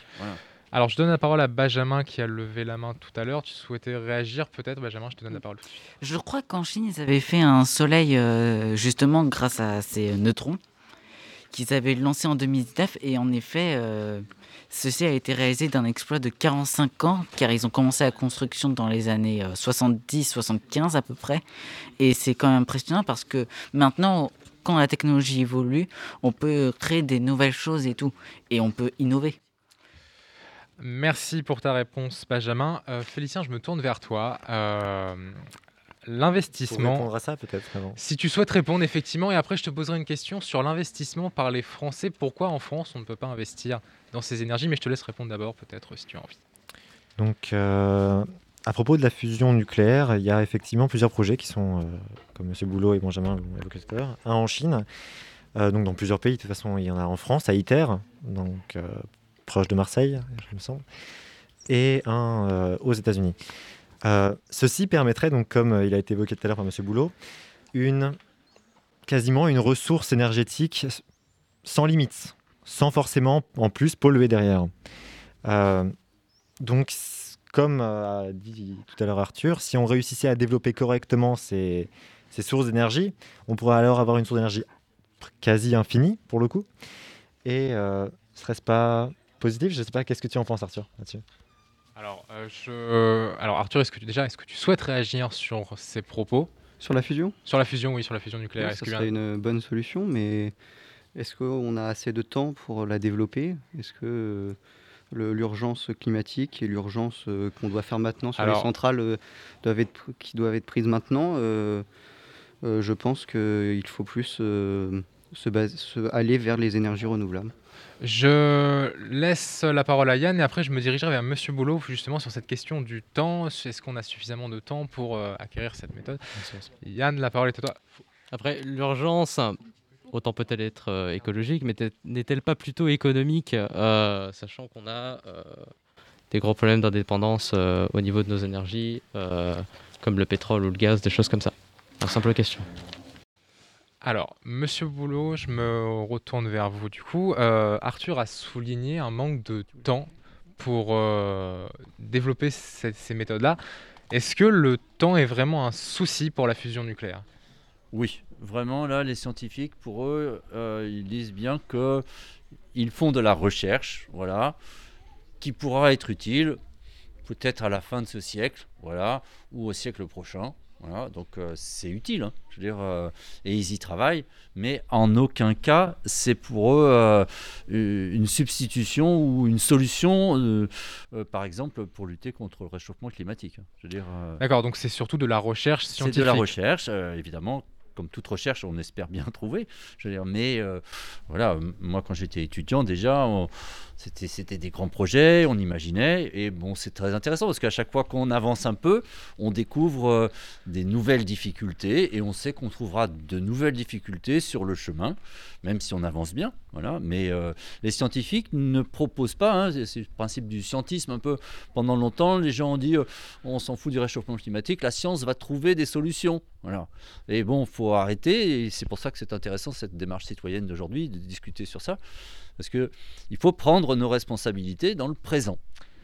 Alors, je donne la parole à Benjamin qui a levé la main tout à l'heure. Tu souhaitais réagir peut-être, Benjamin Je te donne la parole. Je crois qu'en Chine, ils avaient fait un soleil euh, justement grâce à ces neutrons qu'ils avaient lancé en 2019. Et en effet, euh, Ceci a été réalisé d'un exploit de 45 ans, car ils ont commencé la construction dans les années 70-75 euh, à peu près. Et c'est quand même impressionnant parce que maintenant, quand la technologie évolue, on peut créer des nouvelles choses et tout. Et on peut innover. Merci pour ta réponse, Benjamin. Euh, Félicien, je me tourne vers toi. L'investissement. répondre à ça peut-être Si tu souhaites répondre effectivement, et après je te poserai une question sur l'investissement par les Français. Pourquoi en France on ne peut pas investir dans ces énergies? Mais je te laisse répondre d'abord peut-être si tu as envie. Donc euh, à propos de la fusion nucléaire, il y a effectivement plusieurs projets qui sont, euh, comme M. Boulot et Benjamin l'ont évoqué tout à l'heure, un en Chine, euh, donc dans plusieurs pays. De toute façon, il y en a en France, à ITER, donc proche de Marseille, je me semble, et un aux États-Unis. Euh, ceci permettrait donc, comme euh, il a été évoqué tout à l'heure par M. Boulot, une, quasiment une ressource énergétique sans limite, sans forcément en plus polluer derrière. Euh, donc, comme a dit tout à l'heure Arthur, si on réussissait à développer correctement ces, ces sources d'énergie, on pourrait alors avoir une source d'énergie quasi infinie pour le coup. Et serait-ce pas positif? Je ne sais pas, qu'est-ce que tu en penses Arthur là-dessus? Alors, euh, je... Alors Arthur, est-ce que tu, déjà, est-ce que tu souhaites réagir sur ces propos? Sur la fusion? Sur la fusion, oui, sur la fusion nucléaire. ce serait une bonne solution, mais est-ce qu'on a assez de temps pour la développer? Est-ce que l'urgence climatique et l'urgence euh, qu'on doit faire maintenant sur les centrales euh, doivent être, qui doivent être prises maintenant Je pense qu'il faut plus se, se, aller vers les énergies renouvelables. Je laisse la parole à Yann et après je me dirigerai vers Monsieur Boulot justement sur cette question du temps. Est-ce qu'on a suffisamment de temps pour euh, acquérir cette méthode? Yann, la parole est à toi. Après, l'urgence, autant peut-elle être euh, écologique, mais n'est-elle pas plutôt économique, euh, sachant qu'on a des gros problèmes d'indépendance au niveau de nos énergies, comme le pétrole ou le gaz, des choses comme ça? Une simple question. Alors, Monsieur Boulot, je me retourne vers vous du coup. Euh, Arthur a souligné un manque de temps pour euh, développer ces, méthodes-là. Est-ce que le temps est vraiment un souci pour la fusion nucléaire? Oui, vraiment, là, les scientifiques, pour eux, euh, ils disent bien qu'ils font de la recherche, voilà, qui pourra être utile peut-être à la fin de ce siècle, voilà, ou au siècle prochain. Voilà, donc euh, c'est utile, hein, je veux dire, euh, et ils y travaillent, mais en aucun cas c'est pour eux euh, une substitution ou une solution, par exemple, pour lutter contre le réchauffement climatique. Hein, je veux dire. D'accord, donc c'est surtout de la recherche scientifique. C'est de la recherche, évidemment. Comme toute recherche, on espère bien (laughs) trouver. Mais euh, voilà, moi quand j'étais étudiant déjà, c'était des grands projets, on imaginait, et bon, c'est très intéressant parce qu'à chaque fois qu'on avance un peu, on découvre euh, des nouvelles difficultés et on sait qu'on trouvera de nouvelles difficultés sur le chemin, même si on avance bien. Voilà. Mais euh, les scientifiques ne proposent pas, hein, c'est le principe du scientisme un peu. Pendant longtemps, les gens ont dit euh, on s'en fout du réchauffement climatique, la science va trouver des solutions. Voilà. Et bon, il faut arrêter, et c'est pour ça que c'est intéressant cette démarche citoyenne d'aujourd'hui, de discuter sur ça, parce qu'il faut prendre nos responsabilités dans le présent.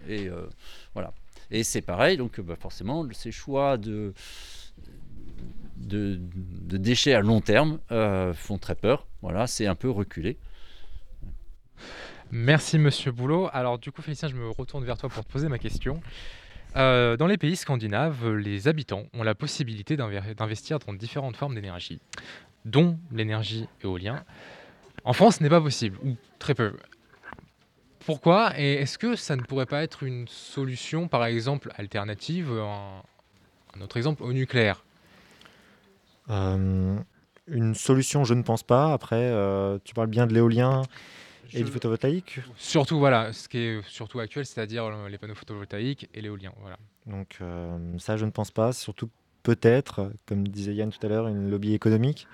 Et euh, voilà. Et c'est pareil, donc bah, forcément, ces choix de, de, déchets à long terme font très peur. Voilà, c'est un peu reculé. Merci Monsieur Boulot. Alors du coup Félicien, je me retourne vers toi pour te poser ma question. Euh, dans les pays scandinaves, les habitants ont la possibilité d'investir dans différentes formes d'énergie, dont l'énergie éolienne. En France, ce n'est pas possible, ou très peu. Pourquoi Et est-ce que ça ne pourrait pas être une solution, par exemple, alternative, un, autre exemple, au nucléaire? Euh, Une solution, je ne pense pas. Après, euh, tu parles bien de l'éolien. Et du photovoltaïque Surtout, voilà, ce qui est surtout actuel, c'est-à-dire les panneaux photovoltaïques et l'éolien. Voilà. Donc, euh, ça, je ne pense pas. Surtout, peut-être, comme disait Yann tout à l'heure, une lobby économique,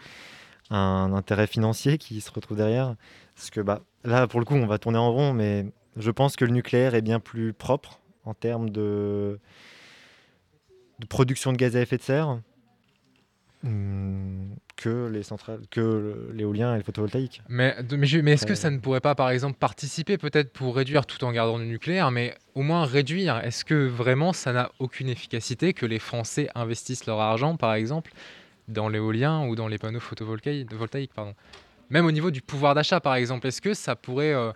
un intérêt financier qui se retrouve derrière. Parce que bah, là, pour le coup, on va tourner en rond, mais je pense que le nucléaire est bien plus propre en termes de, de production de gaz à effet de serre que les centrales, que l'éolien et le photovoltaïque. Mais, mais, est-ce que ça ne pourrait pas, par exemple, participer peut-être pour réduire tout en gardant le nucléaire, mais au moins réduire? Est-ce que vraiment ça n'a aucune efficacité que les Français investissent leur argent, par exemple, dans l'éolien ou dans les panneaux photovoltaïques pardon? Même au niveau du pouvoir d'achat, par exemple, est-ce que ça pourrait, euh,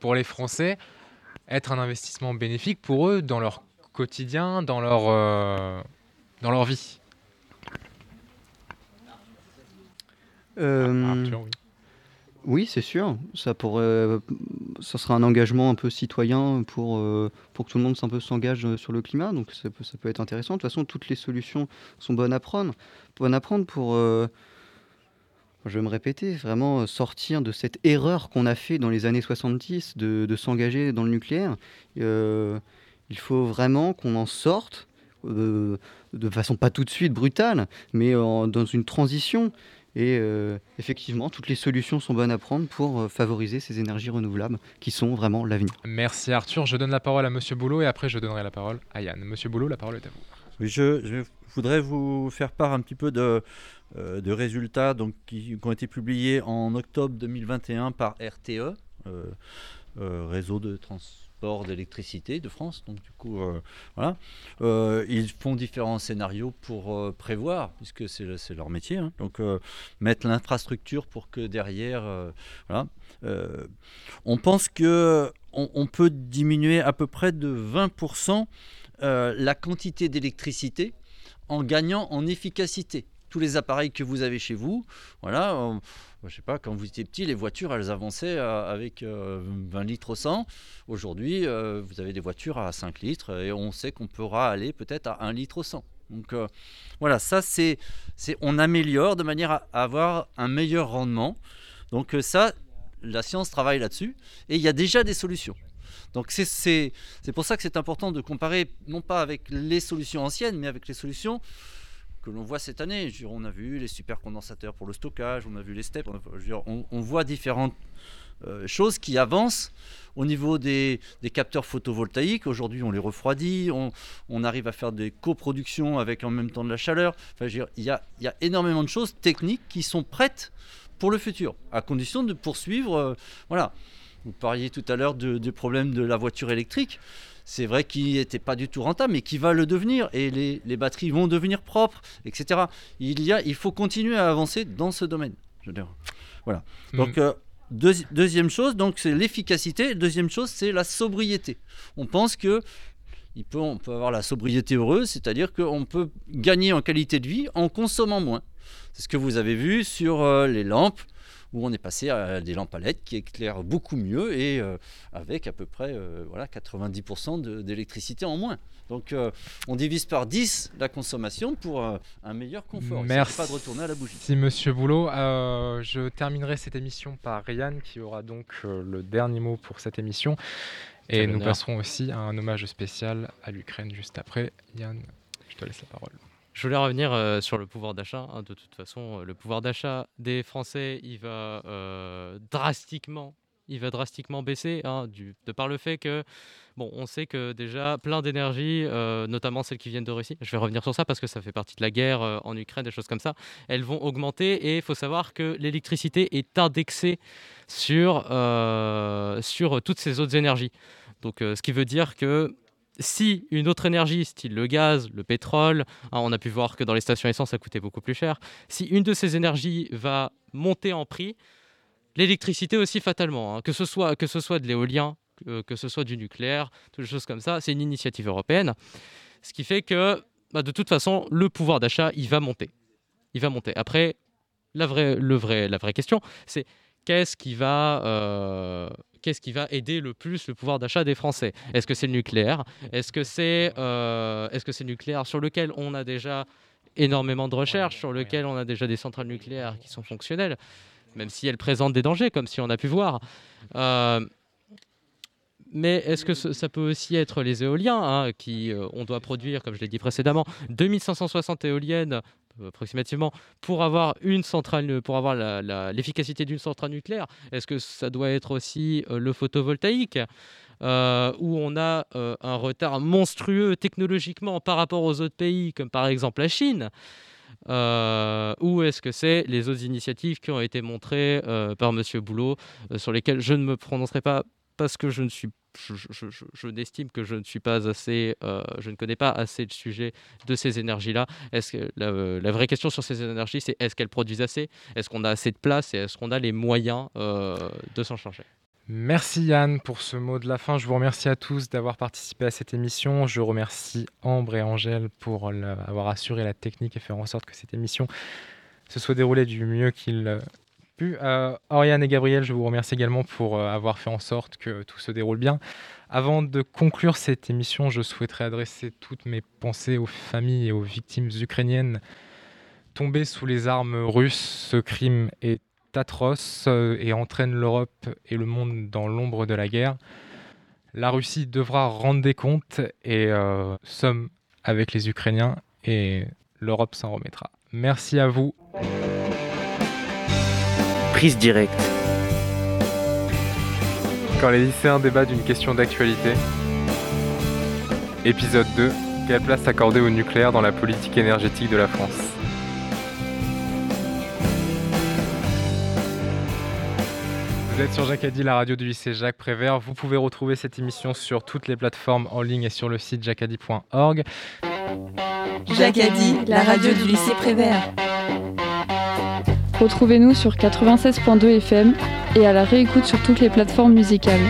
pour les Français, être un investissement bénéfique pour eux dans leur quotidien, dans leur, euh, dans leur vie? Euh, oui. oui c'est sûr. Ça pourrait, ça sera un engagement un peu citoyen pour, euh, pour que tout le monde un peu s'engage sur le climat. Donc ça peut, ça peut être intéressant. De toute façon, toutes les solutions sont bonnes à prendre. Bonnes à prendre pour, euh, je vais me répéter, vraiment sortir de cette erreur qu'on a fait dans les années 70 de, de s'engager dans le nucléaire. il faut vraiment qu'on en sorte. de façon pas tout de suite brutale, mais dans une transition. Et euh, effectivement, toutes les solutions sont bonnes à prendre pour euh, favoriser ces énergies renouvelables qui sont vraiment l'avenir. Merci Arthur. Je donne la parole à Monsieur Boulot et après je donnerai la parole à Yann. Monsieur Boulot, la parole est à vous. Oui, je, voudrais vous faire part un petit peu de, euh, de résultats donc, qui, ont été publiés en octobre 2021 par RTE, réseau de transport d'électricité de France. Donc du coup, euh, voilà. Euh, ils font différents scénarios pour euh, prévoir, puisque c'est leur métier. Hein. Donc mettre l'infrastructure pour que derrière, voilà. on pense que on, peut diminuer à peu près de 20% la quantité d'électricité en gagnant en efficacité. Tous les appareils que vous avez chez vous, voilà je sais pas, quand vous étiez petit, les voitures, elles avançaient euh, avec 20 euh, litres au 100. Aujourd'hui, euh, vous avez des voitures à 5 litres et on sait qu'on pourra aller peut-être à 1 litre au 100. Donc voilà, ça c'est, on améliore de manière à avoir un meilleur rendement. Donc ça, la science travaille là-dessus et il y a déjà des solutions. Donc c'est pour ça que c'est important de comparer non pas avec les solutions anciennes, mais avec les solutions que l'on voit cette année. on a vu les supercondensateurs pour le stockage, on a vu les steps, on, voit différentes euh, choses qui avancent au niveau des, capteurs photovoltaïques. Aujourd'hui, on les refroidit, on, arrive à faire des coproductions avec en même temps de la chaleur. Enfin, il y a, énormément de choses techniques qui sont prêtes pour le futur, à condition de poursuivre. Euh, voilà. Vous parliez tout à l'heure du problème de la voiture électrique c'est vrai qu'il n'était pas du tout rentable, mais qui va le devenir. Et les, batteries vont devenir propres, etc. Il, y a, il faut continuer à avancer dans ce domaine. Je veux dire. Voilà. Mm. Donc, euh, deuxième chose, donc c'est l'efficacité. Deuxième chose, c'est la sobriété. On pense que il peut, on peut avoir la sobriété heureuse, c'est-à-dire qu'on peut gagner en qualité de vie en consommant moins. C'est ce que vous avez vu sur euh, les lampes où on est passé à des lampes à LED qui éclairent beaucoup mieux et euh, avec à peu près euh, voilà, 90% d'électricité en moins. Donc euh, on divise par 10 la consommation pour un meilleur confort. Merci. Pas de retourner à la bougie. Merci Monsieur Boulot. je terminerai cette émission par Yann qui aura donc le dernier mot pour cette émission. Et nous passerons aussi à un hommage spécial à l'Ukraine juste après. Yann, je te laisse la parole. Je voulais revenir euh, sur le pouvoir d'achat. Hein. De toute façon, euh, le pouvoir d'achat des Français, il va euh, drastiquement, il va drastiquement baisser, hein, de par le fait que, bon, on sait que déjà plein d'énergie, notamment celles qui viennent de Russie. Je vais revenir sur ça parce que ça fait partie de la guerre en Ukraine, des choses comme ça. Elles vont augmenter et il faut savoir que l'électricité est indexée sur sur toutes ces autres énergies. Donc, ce qui veut dire que si une autre énergie, style le gaz, le pétrole, hein, on a pu voir que dans les stations essence, ça coûtait beaucoup plus cher, si une de ces énergies va monter en prix, l'électricité aussi fatalement, hein, que, ce soit, que ce soit de l'éolien, que, ce soit du nucléaire, toutes les choses comme ça, c'est une initiative européenne. Ce qui fait que, bah, de toute façon, le pouvoir d'achat, il va monter. Il va monter. Après, la vraie, le vrai, la vraie question, c'est qu'est-ce qui va... Euh, qu'est-ce qui va aider le plus le pouvoir d'achat des Français? Est-ce que c'est le nucléaire? Est-ce que c'est euh, est -ce c'est le nucléaire sur lequel on a déjà énormément de recherches, sur lequel on a déjà des centrales nucléaires qui sont fonctionnelles, même si elles présentent des dangers, comme si on a pu voir. Euh, mais est-ce que ça peut aussi être les éoliens hein, qui euh, on doit produire, comme je l'ai dit précédemment, 2560 éoliennes approximativement pour avoir une centrale, pour avoir l'efficacité d'une centrale nucléaire Est-ce que ça doit être aussi euh, le photovoltaïque euh, où on a un retard monstrueux technologiquement par rapport aux autres pays, comme par exemple la Chine ou est-ce que c'est les autres initiatives qui ont été montrées par M. Boulot, sur lesquelles je ne me prononcerai pas parce que je ne suis je, n'estime que je ne suis pas assez, euh, je ne connais pas assez le sujet de ces énergies-là. Est-ce que la, vraie question sur ces énergies, c'est est-ce qu'elles produisent assez? Est-ce qu'on a assez de place et est-ce qu'on a les moyens euh, de s'en charger? Merci Yann pour ce mot de la fin. Je vous remercie à tous d'avoir participé à cette émission. Je remercie Ambre et Angèle pour avoir assuré la technique et faire en sorte que cette émission se soit déroulée du mieux qu'il pu. Euh, Oriane et Gabriel, je vous remercie également pour euh, avoir fait en sorte que tout se déroule bien. Avant de conclure cette émission, je souhaiterais adresser toutes mes pensées aux familles et aux victimes ukrainiennes tombées sous les armes russes. Ce crime est atroce euh, et entraîne l'Europe et le monde dans l'ombre de la guerre. La Russie devra rendre des comptes et sommes avec les Ukrainiens et l'Europe s'en remettra. Merci à vous. Prise directe. Quand les lycéens débattent d'une question d'actualité. Épisode 2. Quelle place accorder au nucléaire dans la politique énergétique de la France? Vous êtes sur Jacadi, la radio du lycée Jacques Prévert. Vous pouvez retrouver cette émission sur toutes les plateformes en ligne et sur le site jacadi.org. Jacadi, la radio du lycée Prévert. Retrouvez-nous sur 96.2 FM et à la réécoute sur toutes les plateformes musicales.